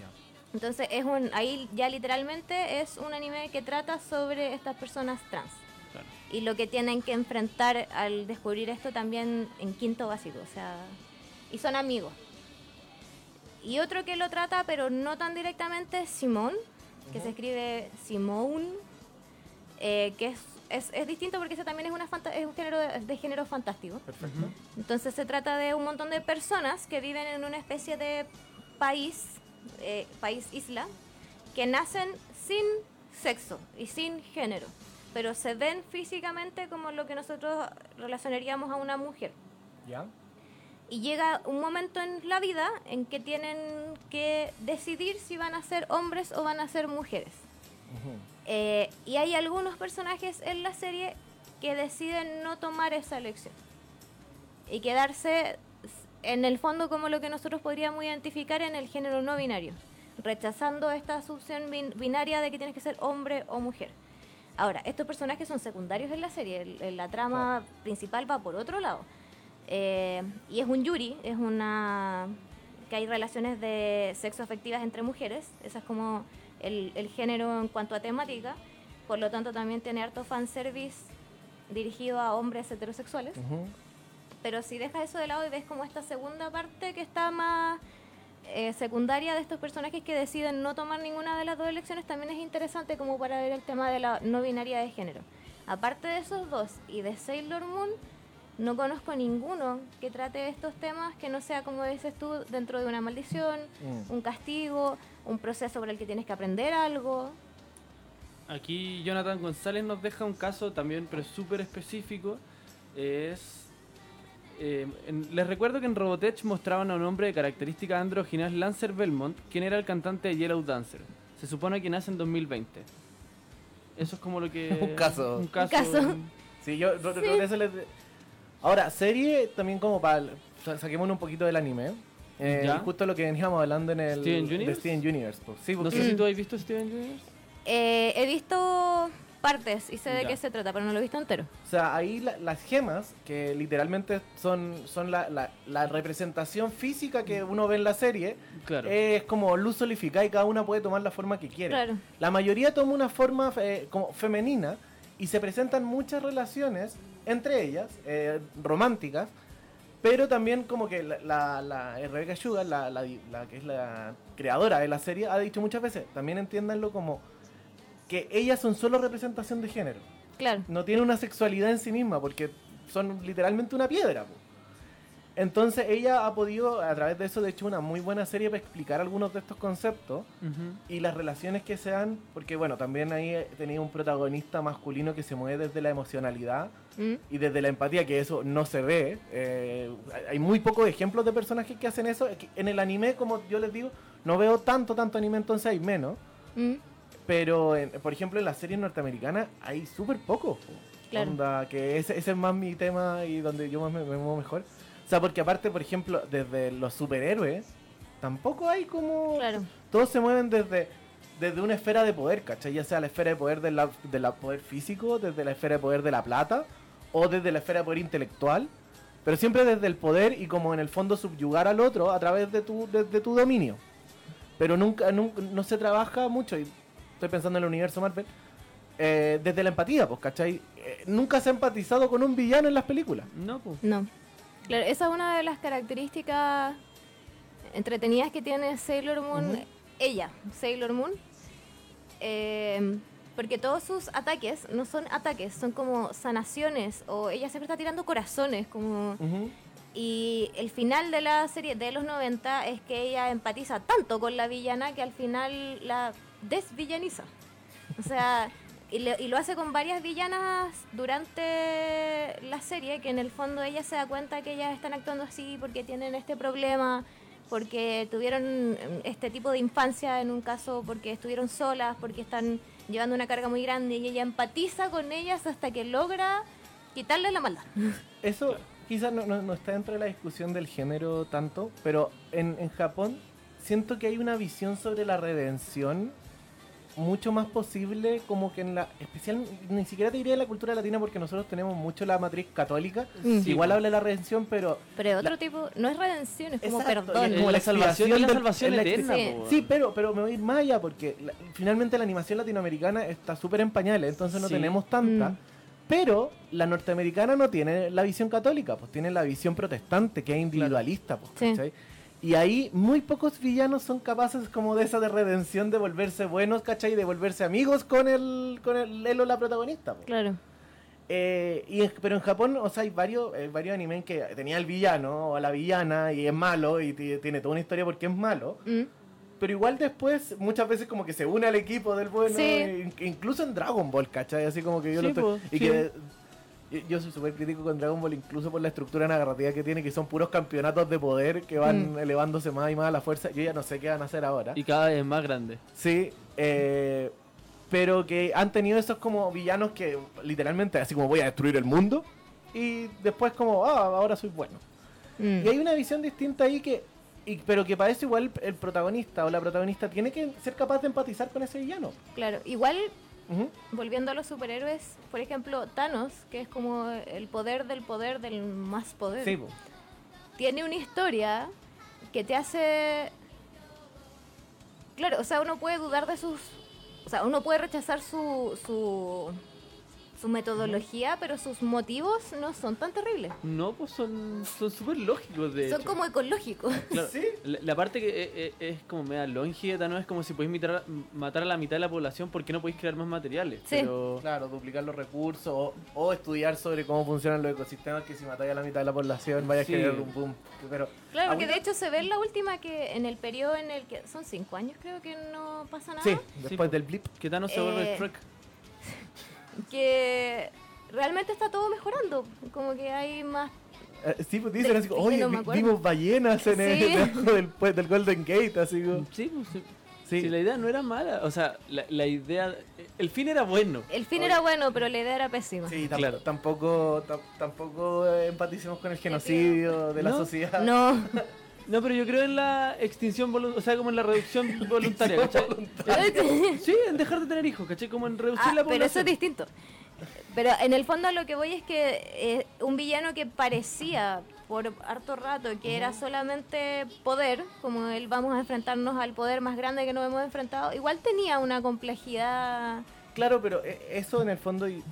Ya. Entonces es un, ahí ya literalmente es un anime que trata sobre estas personas trans Claro. y lo que tienen que enfrentar al descubrir esto también en quinto básico, o sea, y son amigos. Y otro que lo trata, pero no tan directamente, es Simón, que se escribe Simone, eh, que es, es, es distinto porque ese también es, una es un género de, de género fantástico. Perfecto. Entonces se trata de un montón de personas que viven en una especie de país, eh, país isla, que nacen sin sexo y sin género, pero se ven físicamente como lo que nosotros relacionaríamos a una mujer. ¿Ya? Y llega un momento en la vida en que tienen que decidir si van a ser hombres o van a ser mujeres. Ujú. Eh, y hay algunos personajes en la serie que deciden no tomar esa elección y quedarse en el fondo como lo que nosotros podríamos identificar en el género no binario, rechazando esta asunción bin- binaria de que tienes que ser hombre o mujer. Ahora, estos personajes son secundarios en la serie, el- el- la trama principal va por otro lado. Eh, y es un yuri, es una que hay relaciones de sexo afectivas entre mujeres, esa es como el, el género en cuanto a temática, por lo tanto también tiene harto fanservice dirigido a hombres heterosexuales, Ujú. pero si dejas eso de lado y ves como esta segunda parte que está más eh, secundaria de estos personajes que deciden no tomar ninguna de las dos elecciones, también es interesante como para ver el tema de la no binaria de género. Aparte de esos dos y de Sailor Moon, no conozco ninguno que trate estos temas que no sea, como dices tú, dentro de una maldición, Mm. un castigo, un proceso por el que tienes que aprender algo. Aquí Jonathan González nos deja un caso también, pero súper específico. Es. eh, en- les recuerdo que en Robotech mostraban a un hombre de características andróginas, Lancer Belmont, quien era el cantante de Yellow Dancer. Se supone que nace en 2020. Eso es como lo que. Un caso. Un caso. caso. Sí, yo eso les- Ahora, serie también como para... Saquémonos un poquito del anime. Eh, Ya. Justo lo que veníamos hablando en el... ¿Steven de Universe? Steven Universe. pues. Sí, No sé si tú has visto Steven Universe. Eh, he visto partes y sé de Ya. qué se trata, pero no lo he visto entero. O sea, ahí la- las gemas, que literalmente son, son la, la- la representación física que uno ve en la serie, Claro. es como luz solificada y cada una puede tomar la forma que quiere. Claro. La mayoría toma una forma eh, como femenina y se presentan muchas relaciones entre ellas, eh, románticas, pero también como que la, la, la- eh, Rebecca Sugar, la, la- la que es la creadora de la serie, ha dicho muchas veces, también entiéndanlo como que ellas son solo representación de género Claro. no tiene una sexualidad en sí misma porque son literalmente una piedra. po. Entonces ella ha podido, a través de eso, de hecho, una muy buena serie para explicar algunos de estos conceptos y las relaciones que se dan, porque bueno, también ahí tenía un protagonista masculino que se mueve desde la emocionalidad Mm. y desde la empatía, que eso no se ve. Eh, hay muy pocos ejemplos de personajes que hacen eso. En el anime, como yo les digo, no veo tanto, tanto anime, entonces hay menos. Mm. Pero, en- por ejemplo, en las series norteamericanas hay súper pocos. po. Claro. Onda, que ese, ese es más mi tema y donde yo más me, me muevo mejor. O sea, porque aparte, por ejemplo, desde los superhéroes, tampoco hay como... Claro. Todos se mueven desde, desde una esfera de poder, ¿cachai? Ya sea la esfera de poder del de la poder físico, desde la esfera de poder de la plata, o desde la esfera de poder intelectual. Pero siempre desde el poder y como en el fondo subyugar al otro a través de tu, de, de tu dominio. Pero nunca, nunca no se trabaja mucho, y estoy pensando en el universo Marvel, eh, desde la empatía, pues, ¿cachai? Eh, nunca se ha empatizado con un villano en las películas. No, pues. No. Claro, esa es una de las características entretenidas que tiene Sailor Moon, ella, Sailor Moon. Eh, Porque todos sus ataques no son ataques, son como sanaciones o ella siempre está tirando corazones, como... Y el final de la serie de los 90 es que ella empatiza tanto con la villana que al final la desvillaniza. O sea, y, le- y lo hace con varias villanas durante la serie, que en el fondo ella se da cuenta que ellas están actuando así porque tienen este problema, porque tuvieron mm, este tipo de infancia en un caso, porque estuvieron solas, porque están llevando una carga muy grande y ella empatiza con ellas hasta que logra quitarles la maldad. Eso quizás no, no- no está dentro de la discusión del género tanto, pero en, en Japón siento que hay una visión sobre la redención mucho más posible como que en la especial ni siquiera te diría en la cultura latina porque nosotros tenemos mucho la matriz católica Mm. Sí, igual habla de la redención pero Pero otro La- tipo, no es redención, es como Exacto, perdón. Es como la la salvación, es la salvación eterna, Sí. Sí, pero, pero me voy a ir más allá porque la- finalmente la animación latinoamericana está súper en pañales, entonces no Sí. tenemos tanta. Mm. Pero la norteamericana no tiene la visión católica, pues tiene la visión protestante, que es individualista. Pues, Sí. ¿cachai? Y ahí muy pocos villanos son capaces como de esa de redención, de volverse buenos, ¿cachai? De volverse amigos con el, con el, él o la protagonista. Claro. Eh, y pero en Japón, o sea, hay varios, eh, varios animes que tenía el villano o la villana y es malo y ti- tiene toda una historia porque es malo. Mm. Pero igual después, muchas veces como que se une al equipo del bueno, Sí. e- incluso en Dragon Ball, ¿cachai? Así como que yo Sí, lo estoy... po, y sí. que yo- yo soy súper crítico con Dragon Ball, incluso por la estructura narrativa que tiene, que son puros campeonatos de poder que van Mm. elevándose más y más a la fuerza. Yo ya no sé qué van a hacer ahora. Y cada vez más grande. Sí, eh, pero que han tenido esos como villanos que literalmente así como voy a destruir el mundo y después como, ah, ahora soy bueno. Mm. Y hay una visión distinta ahí que, y- pero que para eso igual el protagonista o la protagonista tiene que ser capaz de empatizar con ese villano. Claro, igual Volviendo a los superhéroes, por ejemplo, Thanos, que es como el poder del poder del más poder, Sí, tiene una historia que te hace... Claro, o sea, uno puede dudar de sus... O sea, uno puede rechazar su, su, su metodología, pero sus motivos no son tan terribles. No, pues son son súper lógicos, de son hecho. como ecológicos. Claro, ¿Sí? la, la parte que eh, eh, es, como media longeta, ¿no? Es como si podéis matar, matar a la mitad de la población, ¿por qué no podéis crear más materiales? Sí. Pero... Claro, duplicar los recursos o, o estudiar sobre cómo funcionan los ecosistemas que si matáis a la mitad de la población vaya Sí. a generar un boom. Pero Claro, porque de hecho se ve en la última que en el periodo en el que... Son cinco años creo que no pasa nada. Sí, después del blip. Que Thanos se vuelve Eh, Shrek. Que realmente está todo mejorando. Como que hay más. Eh, sí, pues dicen De- así como, oye, no me vi- acuerdo". vimos ballenas en el, Sí. debajo del, pues, del Golden Gate, así como. Sí, pues sí. Sí. La idea no era mala, o sea, la, la idea... El fin era bueno. El fin era bueno, pero la idea era pésima. Sí, Claro. tampoco, tam- tampoco empaticemos con el genocidio de la No. sociedad. No, No, pero yo creo en la extinción voluntaria, o sea, como en la reducción voluntaria, ¿cachai? Sí, en dejar de tener hijos, ¿cachai? Como en reducir Ah, la pero eso población. es distinto. Pero en el fondo a lo que voy es que eh, un villano que parecía por harto rato que era solamente poder, como él vamos a enfrentarnos al poder más grande que nos hemos enfrentado, igual tenía una complejidad. Claro, pero eh, eso en el fondo, y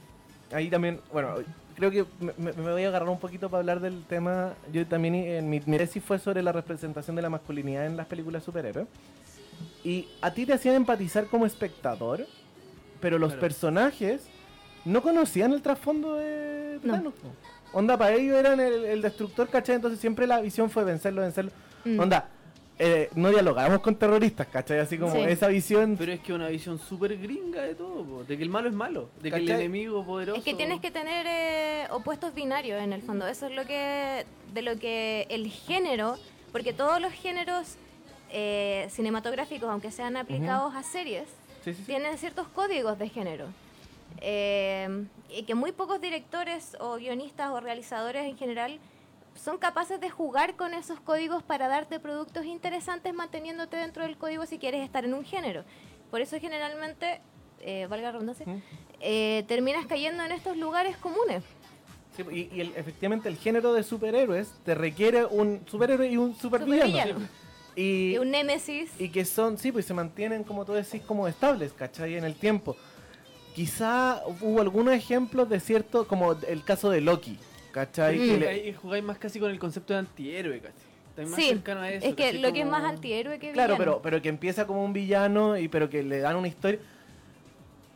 ahí también, bueno, creo que me, voy a agarrar un poquito para hablar del tema. Yo también, en mi, mi tesis fue sobre la representación de la masculinidad en las películas superhéroes. Y a ti te hacían empatizar como espectador, pero los Claro. personajes no conocían el trasfondo de No. Thanos. po. Onda, para ellos eran el, el destructor, ¿cachai? Entonces siempre la visión fue vencerlo, vencerlo. Mm. Onda, eh, no dialogamos con terroristas, ¿cachai? Así como Sí. esa visión Pero es que una visión súper gringa de todo, po, de que el malo es malo, de que el enemigo poderoso... Es que tienes que tener eh, opuestos binarios en el fondo. Eso es lo que de lo que el género, porque todos los géneros eh, cinematográficos, aunque sean aplicados a series, Sí, sí, sí. tienen ciertos códigos de género. Eh, y que muy pocos directores o guionistas o realizadores en general son capaces de jugar con esos códigos para darte productos interesantes manteniéndote dentro del código si quieres estar en un género. Por eso generalmente, eh, valga la redundancia, eh, terminas cayendo en estos lugares comunes. Sí, y y el- efectivamente el género de superhéroes te requiere un superhéroe y un supervillano. Supervillano. Y, Y un némesis. y que son, sí, pues se mantienen, como tú decís, como estables, ¿cachai? En el tiempo. Quizá hubo algunos ejemplos de cierto, como el caso de Loki, ¿cachai? Mm. Le- jugáis más casi con el concepto de antihéroe, casi. Más Sí, cercano a eso. es que lo que es más antihéroe que Claro, villano. pero, pero que empieza como un villano y pero que le dan una historia.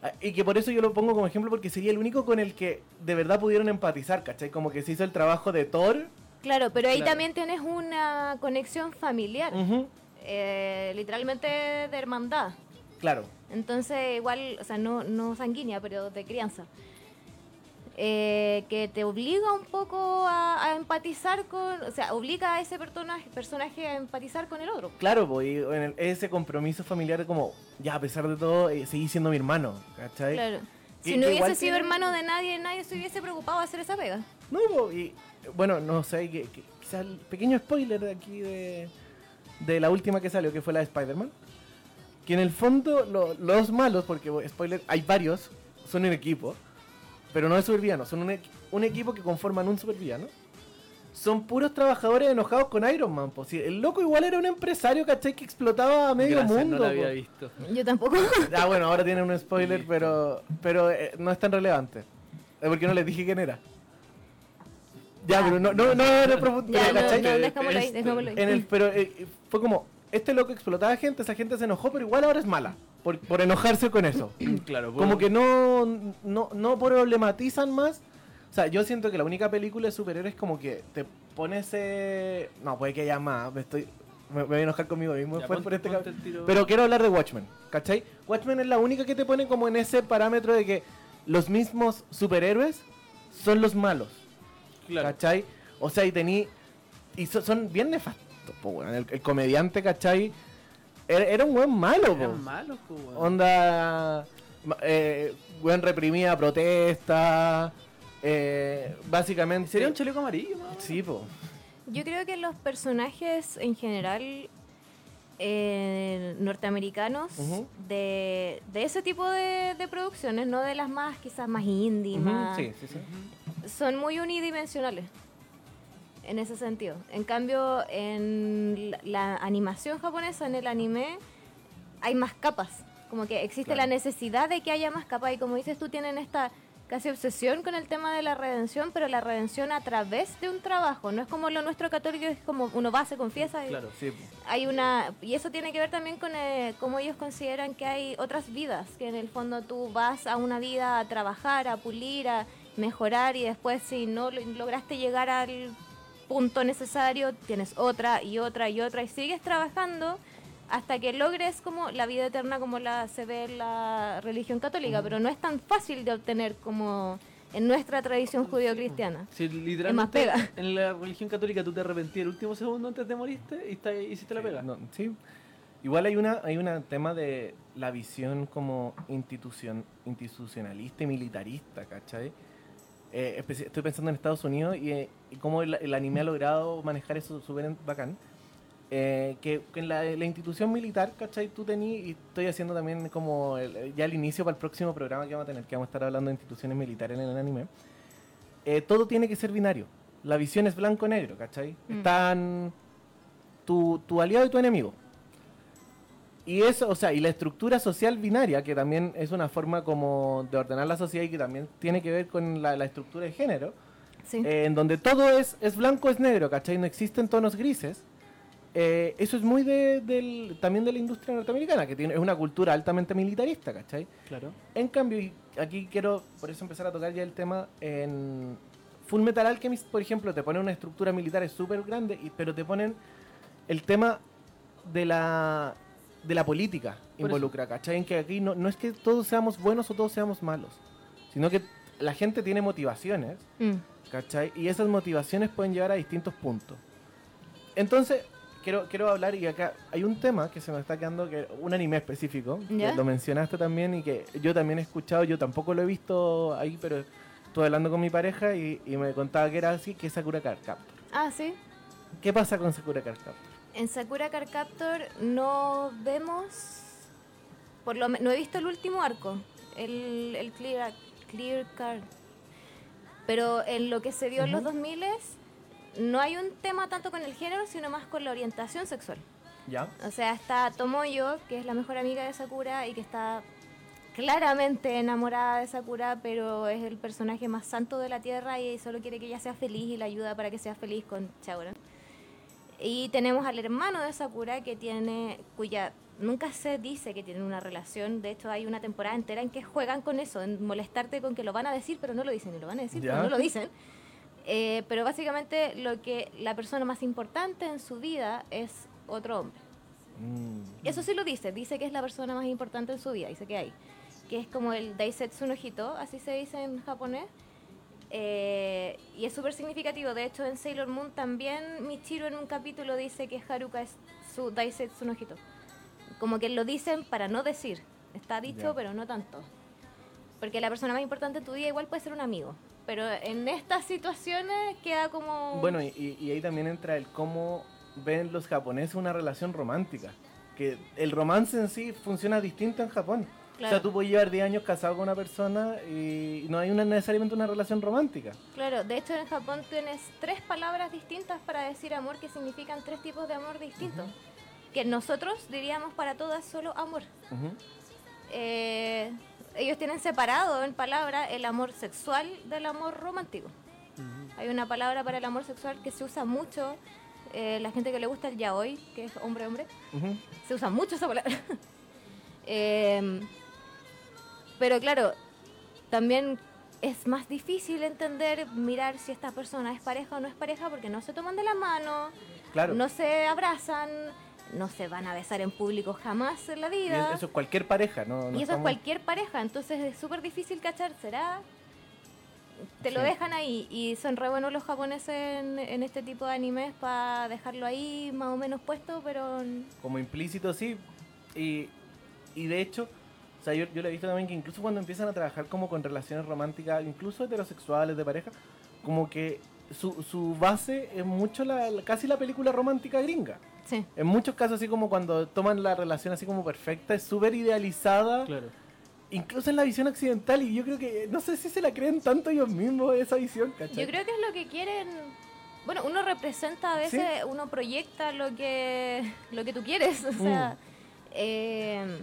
Ah, Y que por eso yo lo pongo como ejemplo porque sería el único con el que de verdad pudieron empatizar, ¿cachai? Como que se hizo el trabajo de Thor. Claro, pero ahí Claro. también tienes una conexión familiar, eh, literalmente de hermandad. Claro. Entonces, igual, o sea, no, no sanguínea, pero de crianza. Eh, que te obliga un poco a, a empatizar con, o sea, obliga a ese personaje, personaje a empatizar con el otro. Claro, pues, el- ese compromiso familiar como, ya a pesar de todo, eh, seguí siendo mi hermano, ¿cachai? Claro. Y- Si no hubiese sido hermano de nadie, nadie se hubiese preocupado de hacer esa pega. No, po, y bueno, no sé, que, que- quizás el pequeño spoiler de aquí de, de la última que salió, que fue la de Spider-Man. Que en el fondo lo- los malos, porque spoiler, hay varios, son un equipo, pero no es supervillanos, son un, un equipo que conforman un supervillano. Son puros trabajadores enojados con Iron Man. Pues, el loco igual era un empresario, ¿cachai? Que explotaba a medio Gracias, mundo. no la había po. visto. Yo tampoco. Ah, bueno, ahora tienen un spoiler, pero pero eh, no es tan relevante. Es porque no les dije quién era. Ya, pero no, no, no, no, profu- ya, ¿cachai? no, Que dejémoslo ahí, ahí. En el, pero eh, fue como, este loco explotaba gente, esa gente se enojó, pero igual ahora es mala. Por, por enojarse con eso. Claro, Como bueno. que no, no, no problematizan más. O sea, yo siento que la única película de superhéroes como que te pone ese... No, puede que haya más. Me, estoy, me, voy a enojar conmigo mismo Ya, después ponte- por este. Pero quiero hablar de Watchmen, ¿cachai? Watchmen es la única que te pone como en ese parámetro de que los mismos superhéroes son los malos, Claro. ¿cachai? O sea, y tení... Y so- son bien nefastos, po, el, el comediante, ¿cachai? Era, era un buen malo, po. Eran malos, po, weón. Onda. Eh, weón reprimida protesta. Eh, básicamente. Sería un chaleco amarillo, ¿no? Sí, po. Yo creo que los personajes en general eh, norteamericanos de, de ese tipo de, de producciones, no de las más quizás más indie, más, Sí, sí, sí. son muy unidimensionales en ese sentido. En cambio, en la, animación japonesa, en el anime, hay más capas. Como que existe Claro. la necesidad de que haya más capas. Y como dices tú, tienen esta casi obsesión con el tema de la redención, pero la redención a través de un trabajo. No es como lo nuestro católico, es como uno va, se confiesa. y- Claro. Sí, hay una y eso tiene que ver también con eh, cómo ellos consideran que hay otras vidas que en el fondo tú vas a una vida a trabajar a pulir a mejorar y después si no lo- lograste llegar al punto necesario tienes otra y otra y otra y sigues trabajando hasta que logres como la vida eterna como la se ve en la religión católica pero no es tan fácil de obtener como en nuestra tradición judío-cristiana Si Es más literalmente pega. en la religión católica tú te arrepentías el último segundo antes de morirte y está- hiciste la pega. No, sí. Igual hay una hay un tema de la visión como institución, institucionalista y militarista, ¿cachai? Eh, estoy pensando en Estados Unidos y, eh, y cómo el, el anime ha logrado manejar eso súper bacán. Eh, que, que en la, la institución militar, ¿cachai? Tú tenías, y estoy haciendo también como el- ya el inicio para el próximo programa que vamos a tener, que vamos a estar hablando de instituciones militares en el anime. Eh, todo tiene que ser binario. La visión es blanco-negro, ¿cachai? Mm. Están tu, tu aliado y tu enemigo. Y eso, o sea, y la estructura social binaria, que también es una forma como de ordenar la sociedad y que también tiene que ver con la, la estructura de género, sí eh, en donde todo es, es blanco, es negro, ¿cachai? No existen tonos grises. Eh, eso es muy de, del, también de la industria norteamericana, que tiene, es una cultura altamente militarista, ¿cachai? Claro. En cambio, y aquí quiero por eso empezar a tocar ya el tema en Full Metal Alchemist, por ejemplo, te ponen una estructura militar súper grande, y- pero te ponen el tema de la de la política Por involucra, ¿cachai? En que aquí no, no es que todos seamos buenos o todos seamos malos, sino que la gente tiene motivaciones, Mm. ¿cachai? Y esas motivaciones pueden llevar a distintos puntos. Entonces, quiero, quiero hablar, y acá hay un tema que se me está quedando, que un anime específico, ¿Ya? que lo mencionaste también y que yo también he escuchado, yo tampoco lo he visto ahí, pero estuve hablando con mi pareja y, y me contaba que era así, que es Sakura Card Captor. ah sí ¿Qué pasa con Sakura Card Captor? En Sakura Card Captor no vemos, por lo no he visto el último arco, el, el Clear, clear Card. Pero en lo que se dio en los 2000 no hay un tema tanto con el género, sino más con la orientación sexual. ¿Ya? O sea, está Tomoyo, que es la mejor amiga de Sakura y que está claramente enamorada de Sakura, pero es el personaje más santo de la Tierra y solo quiere que ella sea feliz y la ayuda para que sea feliz con Shaoran. Y tenemos al hermano de Sakura que tiene, cuya nunca se dice que tienen una relación. De hecho, hay una temporada entera en que juegan con eso, en molestarte con que lo van a decir, pero no lo dicen, y lo van a decir, Ya. pero no lo dicen. Eh, pero básicamente lo que la persona más importante en su vida es otro hombre. Mm, Eso sí lo dice, dice que es la persona más importante en su vida, dice que hay. Que es como el Daisetsu no Hito, así se dice en japonés. Eh, y es súper significativo. De hecho, en Sailor Moon también Michiro en un capítulo dice que Haruka es su Daisetsu no Hito. Como que lo dicen para no decir. Está dicho, Ya. pero no tanto. Porque la persona más importante en tu vida igual puede ser un amigo. Pero en estas situaciones queda como... Bueno, y- y ahí también entra el cómo ven los japoneses una relación romántica. Que el romance en sí funciona distinto en Japón. O sea, tú puedes llevar 10 años casado con una persona y no hay una, necesariamente una relación romántica. Claro, de hecho en Japón tienes tres palabras distintas para decir amor que significan tres tipos de amor distintos. Que nosotros diríamos para todas solo amor. Eh, ellos tienen separado en palabra el amor sexual del amor romántico. Hay una palabra para el amor sexual que se usa mucho. eh, la gente que le gusta el yaoi, que es hombre-hombre, se usa mucho esa palabra. Em, pero claro, también es más difícil entender, mirar si esta persona es pareja o no es pareja, porque no se toman de la mano, Claro. no se abrazan, no se van a besar en público jamás en la vida. es- eso es cualquier pareja, ¿no? no Y eso es cualquier pareja, entonces es súper difícil cachar, ¿será? Te lo dejan ahí y son re buenos los japoneses en, en este tipo de animes para dejarlo ahí más o menos puesto, pero Como implícito, sí. Y, y de hecho, o sea, yo, yo lo he visto también que incluso cuando empiezan a trabajar como con relaciones románticas, incluso heterosexuales de pareja, como que su, su base es mucho la, la- casi la película romántica gringa. sí. En muchos casos, así como cuando toman la relación así como perfecta, es súper idealizada, Claro. incluso en la visión occidental, y yo creo que, no sé si se la creen tanto ellos mismos esa visión, ¿cachai? Yo creo que es lo que quieren. Bueno, uno representa a veces, uno proyecta lo que lo que tú quieres. O sea, eh,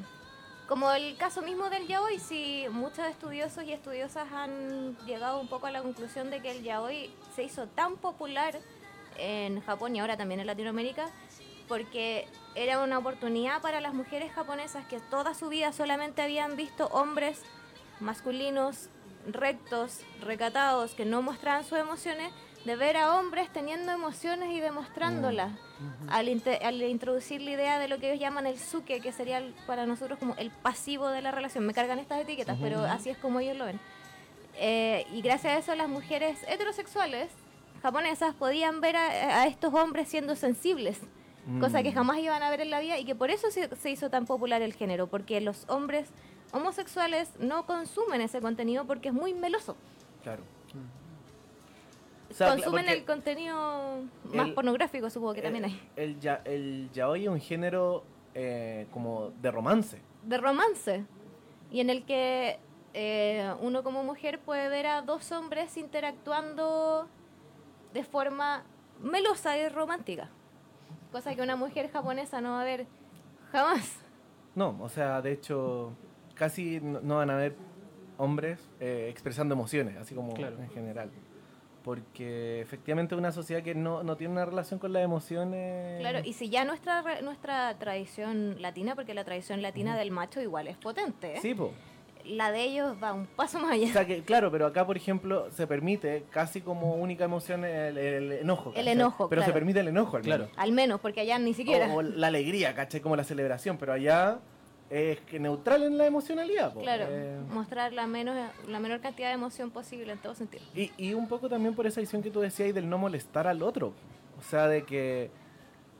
como el caso mismo del yaoi, si muchos estudiosos y estudiosas han llegado un poco a la conclusión de que el yaoi se hizo tan popular en Japón y ahora también en Latinoamérica porque era una oportunidad para las mujeres japonesas que toda su vida solamente habían visto hombres masculinos, rectos, recatados, que no mostraban sus emociones, de ver a hombres teniendo emociones y demostrándolas. al, inte- al introducir la idea de lo que ellos llaman el suke, que sería el- para nosotros como el pasivo de la relación. Me cargan estas etiquetas, pero así es como ellos lo ven. Eh, y gracias a eso las mujeres heterosexuales japonesas podían ver a, a estos hombres siendo sensibles, cosa que Mm. jamás iban a ver en la vida y que por eso se, se hizo tan popular el género, porque los hombres homosexuales no consumen ese contenido porque es muy meloso. Claro. Sea, consumen porque el contenido más el- pornográfico, supongo que también hay. El, ya, el yaoi es un género eh, como de romance. de romance y en el que eh, uno como mujer puede ver a dos hombres interactuando de forma melosa y romántica. Cosa que una mujer japonesa no va a ver jamás. No, o sea, de hecho, casi no, no van a haber hombres eh, expresando emociones, así como Claro. en general. Porque efectivamente es una sociedad que no, no tiene una relación con las emociones. Claro, y si ya nuestra nuestra tradición latina, porque la tradición latina del macho igual es potente, ¿eh? Sí, po. la de ellos va un paso más allá. O sea que, claro, pero acá, por ejemplo, se permite casi como única emoción el, el enojo. El enojo, Pero se permite el enojo, al Claro. Al menos, porque allá ni siquiera. O, o la alegría, ¿cachai? Como la celebración, pero allá es que neutral en la emocionalidad. po. claro, Eh, mostrar la, menos, la menor cantidad de emoción posible en todo sentido. Y, y un poco también por esa visión que tú decías del no molestar al otro. O sea, de que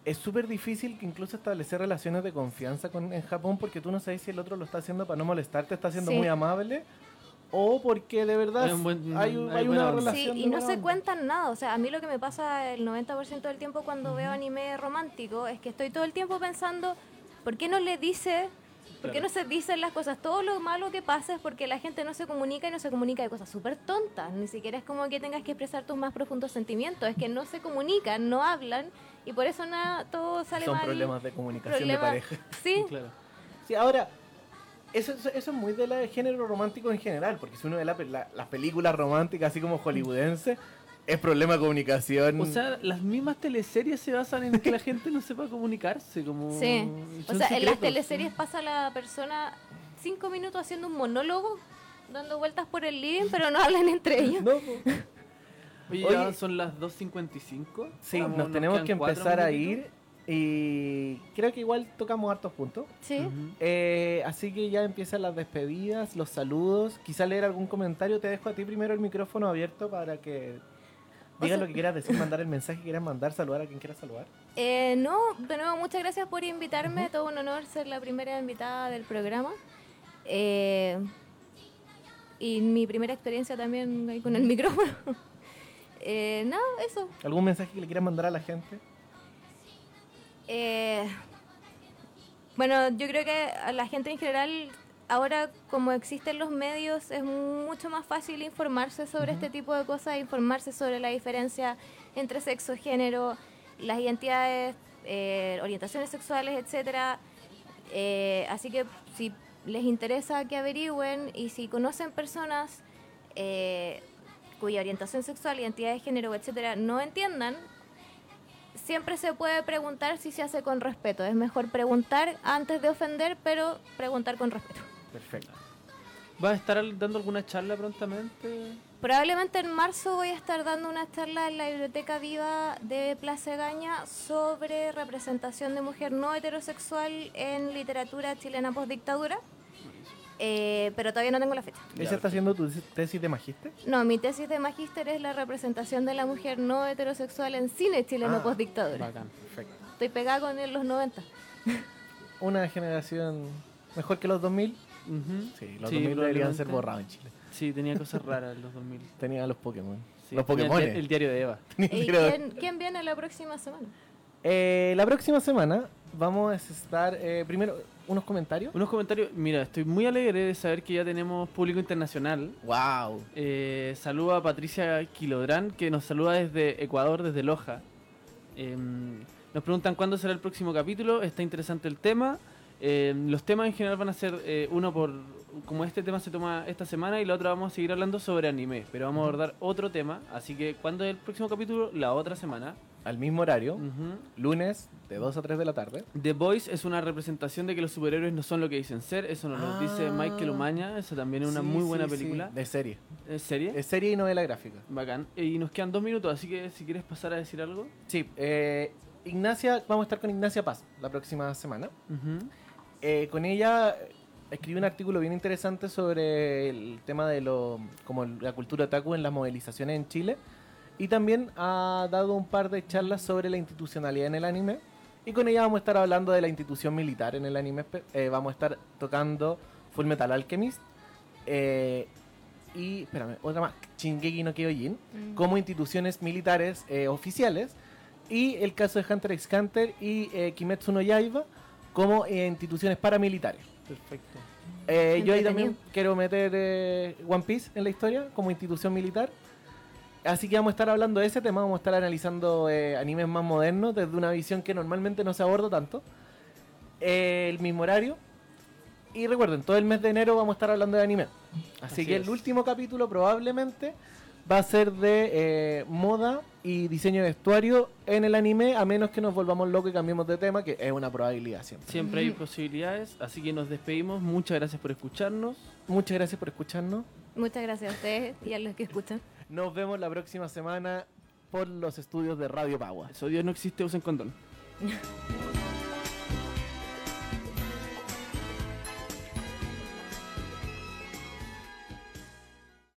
es súper difícil que incluso establecer relaciones de confianza con, en Japón porque tú no sabes si el otro lo está haciendo para no molestarte, está siendo Sí. muy amable, o porque de verdad Hay un buen- hay, un- hay una relación. Sí, y no se onda. cuentan nada. O sea, a mí lo que me pasa el 90% del tiempo cuando veo anime romántico es que estoy todo el tiempo pensando, ¿por qué no le dice, por qué Claro. no se dicen las cosas? Todo lo malo que pasa es porque la gente no se comunica y no se comunica de cosas súper tontas. Ni siquiera es como que tengas que expresar tus más profundos sentimientos. Es que no se comunican, no hablan y por eso nada, todo sale Son mal. problemas de comunicación Problemas- de pareja. Sí, Claro. Sí, ahora, eso, eso, eso es muy del género romántico en general, porque si uno ve la la- las películas románticas así como hollywoodenses, Es problema de comunicación. O sea, las mismas teleseries se basan en que la gente no sepa comunicarse, como... Sí. O sea, en las teleseries pasa la persona cinco minutos haciendo un monólogo, dando vueltas por el living, pero no hablan entre ellos. No. Oye, Oye. ya son las 2.55. Sí, nos tenemos que empezar a ir y creo que igual tocamos hartos puntos. Sí. Eh, así que ya empiezan las despedidas, los saludos. Quizá leer algún comentario. Te dejo a ti primero el micrófono abierto para que Sea- lo que quieras decir, mandar el mensaje que quieras mandar, saludar a quien quieras saludar. Eh, no, de nuevo, muchas gracias por invitarme. Todo un honor ser la primera invitada del programa. Eh, y mi primera experiencia también ahí con el micrófono. Eh, nada, eso. ¿Algún mensaje que le quieras mandar a la gente? Eh, bueno, yo creo que a la gente en general, ahora como existen los medios, es mucho más fácil informarse sobre este tipo de cosas, informarse sobre la diferencia entre sexo, género, las identidades, eh, orientaciones sexuales, etcétera. Eh, así que si les interesa que averigüen y si conocen personas eh, cuya orientación sexual, identidad de género, etcétera, no entiendan, siempre se puede preguntar si se hace con respeto. Es mejor preguntar antes de ofender, pero preguntar con respeto. Perfecto. ¿Vas a estar dando alguna charla prontamente? Probablemente en marzo voy a estar dando una charla en la Biblioteca Viva de Plaza Gaña sobre representación de mujer no heterosexual en literatura chilena postdictadura. Eh, pero todavía no tengo la fecha. ¿Ella está haciendo tu tesis de magíster? No, mi tesis de magíster es la representación de la mujer no heterosexual en cine chileno Ah, postdictadura. Bacán. Perfecto. Estoy pegada con él los 90. Una generación mejor que los 2000. Sí, los Sí, 2000 deberían ser borrados en Chile. Sí, tenía cosas raras los 2000. Tenía los Pokémon. Sí, Los Pokémon. El, el diario de Eva. ¿Y quién, quién viene la próxima semana? Eh, la próxima semana vamos a estar eh, primero unos comentarios. Unos comentarios. Mira, estoy muy alegre de saber que ya tenemos público internacional. Wow. Eh, saludo a Patricia Quilodrán, que nos saluda desde Ecuador, desde Loja. Em, nos preguntan cuándo será el próximo capítulo. Está interesante el tema. Em, los temas en general van a ser eh, uno por. Como este tema se toma esta semana y la otra vamos a seguir hablando sobre anime. Pero vamos a abordar otro tema. Así que, ¿cuándo es el próximo capítulo? La otra semana. Al mismo horario, lunes de 2 a 3 de la tarde. The Voice es una representación de que los superhéroes no son lo que dicen ser. Eso nos lo dice Ah. Michael Umaña. Eso también es una Sí, muy buena sí, película. De serie. ¿Es serie? Es serie y novela gráfica. Bacán. Y nos quedan dos minutos, así que si quieres pasar a decir algo. Sí, eh, Ignacia, vamos a estar con Ignacia Paz la próxima semana. Ujú. Eh, con ella escribí un artículo bien interesante sobre el tema de lo, como la cultura otaku en las movilizaciones en Chile. Y también ha dado un par de charlas sobre la institucionalidad en el anime. Y con ella vamos a estar hablando de la institución militar en el anime. eh, vamos a estar tocando Full Metal Alchemist. eh, y, espérame, otra más, Shingeki no Kyojin. Mm. Como instituciones militares eh, oficiales. Y el caso de Hunter x Hunter y Kimetsu no Yaiba como eh, instituciones paramilitares. Perfecto. Eh, yo ahí también quiero meter eh, One Piece en la historia como institución militar. Así que vamos a estar hablando de ese tema, vamos a estar analizando eh, animes más modernos desde una visión que normalmente no se aborda tanto. Eh, el mismo horario. Y recuerden, todo el mes de enero vamos a estar hablando de anime. Así, Así que es. el último capítulo probablemente va a ser de eh, moda y diseño de vestuario en el anime, a menos que nos volvamos locos y cambiemos de tema, que es una probabilidad siempre. Siempre hay posibilidades, así que nos despedimos. Muchas gracias por escucharnos. Muchas gracias por escucharnos. Muchas gracias a ustedes y a los que escuchan. Nos vemos la próxima semana por los estudios de Radio Pagua. Eso Dios no existe, usen condón.